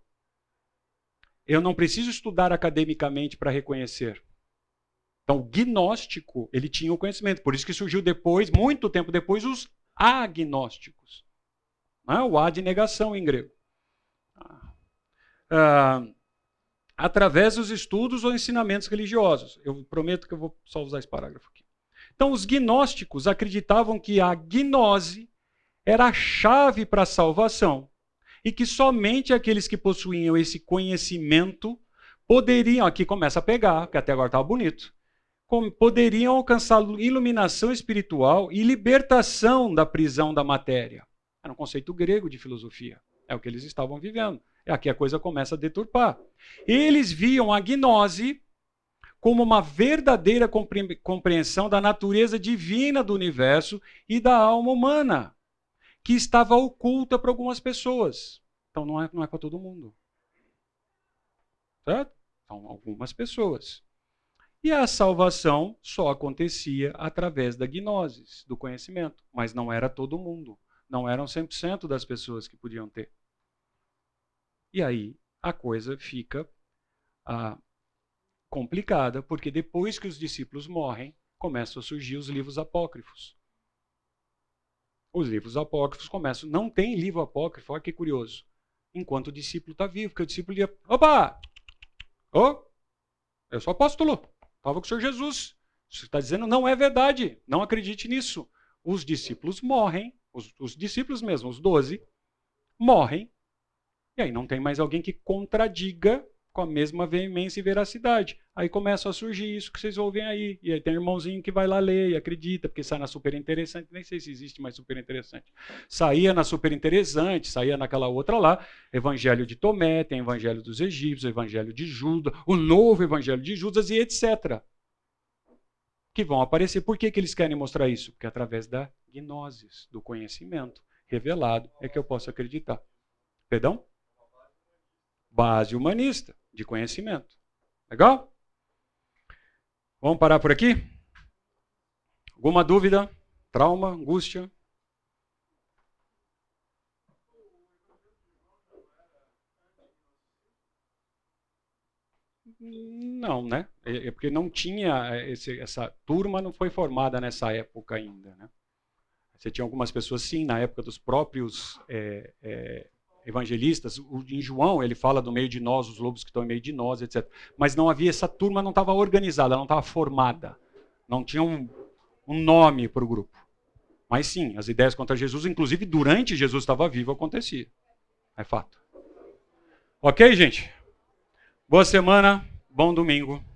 Eu não preciso estudar academicamente para reconhecer. Então, o gnóstico, ele tinha o conhecimento. Por isso que surgiu depois, muito tempo depois, os agnósticos. Né? O A de negação em grego. Ah, através dos estudos ou ensinamentos religiosos. Eu prometo que eu vou só usar esse parágrafo aqui. Então, os gnósticos acreditavam que a gnose era a chave para a salvação e que somente aqueles que possuíam esse conhecimento poderiam, aqui começa a pegar, que até agora estava bonito, poderiam alcançar iluminação espiritual e libertação da prisão da matéria. Era um conceito grego de filosofia. É o que eles estavam vivendo. É aqui a coisa começa a deturpar. Eles viam a gnose como uma verdadeira compreensão da natureza divina do universo e da alma humana, que estava oculta para algumas pessoas. Então não é, não é para todo mundo. Certo? São algumas pessoas. E a salvação só acontecia através da gnosis, do conhecimento, mas não era todo mundo. Não eram 100% das pessoas que podiam ter. E aí a coisa fica ah, complicada, porque depois que os discípulos morrem, começam a surgir os livros apócrifos. Os livros apócrifos começam. Não tem livro apócrifo, olha que curioso. Enquanto o discípulo está vivo, porque o discípulo ia. Opa! Oh, eu sou apóstolo. Estava com o Senhor Jesus. Você está dizendo não é verdade. Não acredite nisso. Os discípulos morrem, os, os discípulos mesmo, os doze, morrem. E aí não tem mais alguém que contradiga com a mesma veemência e veracidade. Aí começa a surgir isso que vocês ouvem aí. E aí tem um irmãozinho que vai lá ler e acredita, porque sai na super interessante. Nem sei se existe mais super interessante. Saía na super interessante, saía naquela outra lá. Evangelho de Tomé, tem Evangelho dos Egípcios, Evangelho de Judas, o novo Evangelho de Judas e etc. Que vão aparecer. Por que, que eles querem mostrar isso? Porque através da gnosis, do conhecimento revelado, é que eu posso acreditar. Perdão? base humanista de conhecimento. Legal? Vamos parar por aqui? Alguma dúvida? Trauma? Angústia? Não, né? É, é porque não tinha é, esse, essa turma não foi formada nessa época ainda, né? Você tinha algumas pessoas sim na época dos próprios é, é, evangelistas. O, em João ele fala do meio de nós, os lobos que estão em meio de nós, etc. Mas não havia essa turma, não estava organizada, não estava formada, não tinha um, um nome para o grupo. Mas sim, as ideias contra Jesus, inclusive durante Jesus estava vivo, acontecia. É fato. Ok, gente? Boa semana, bom domingo.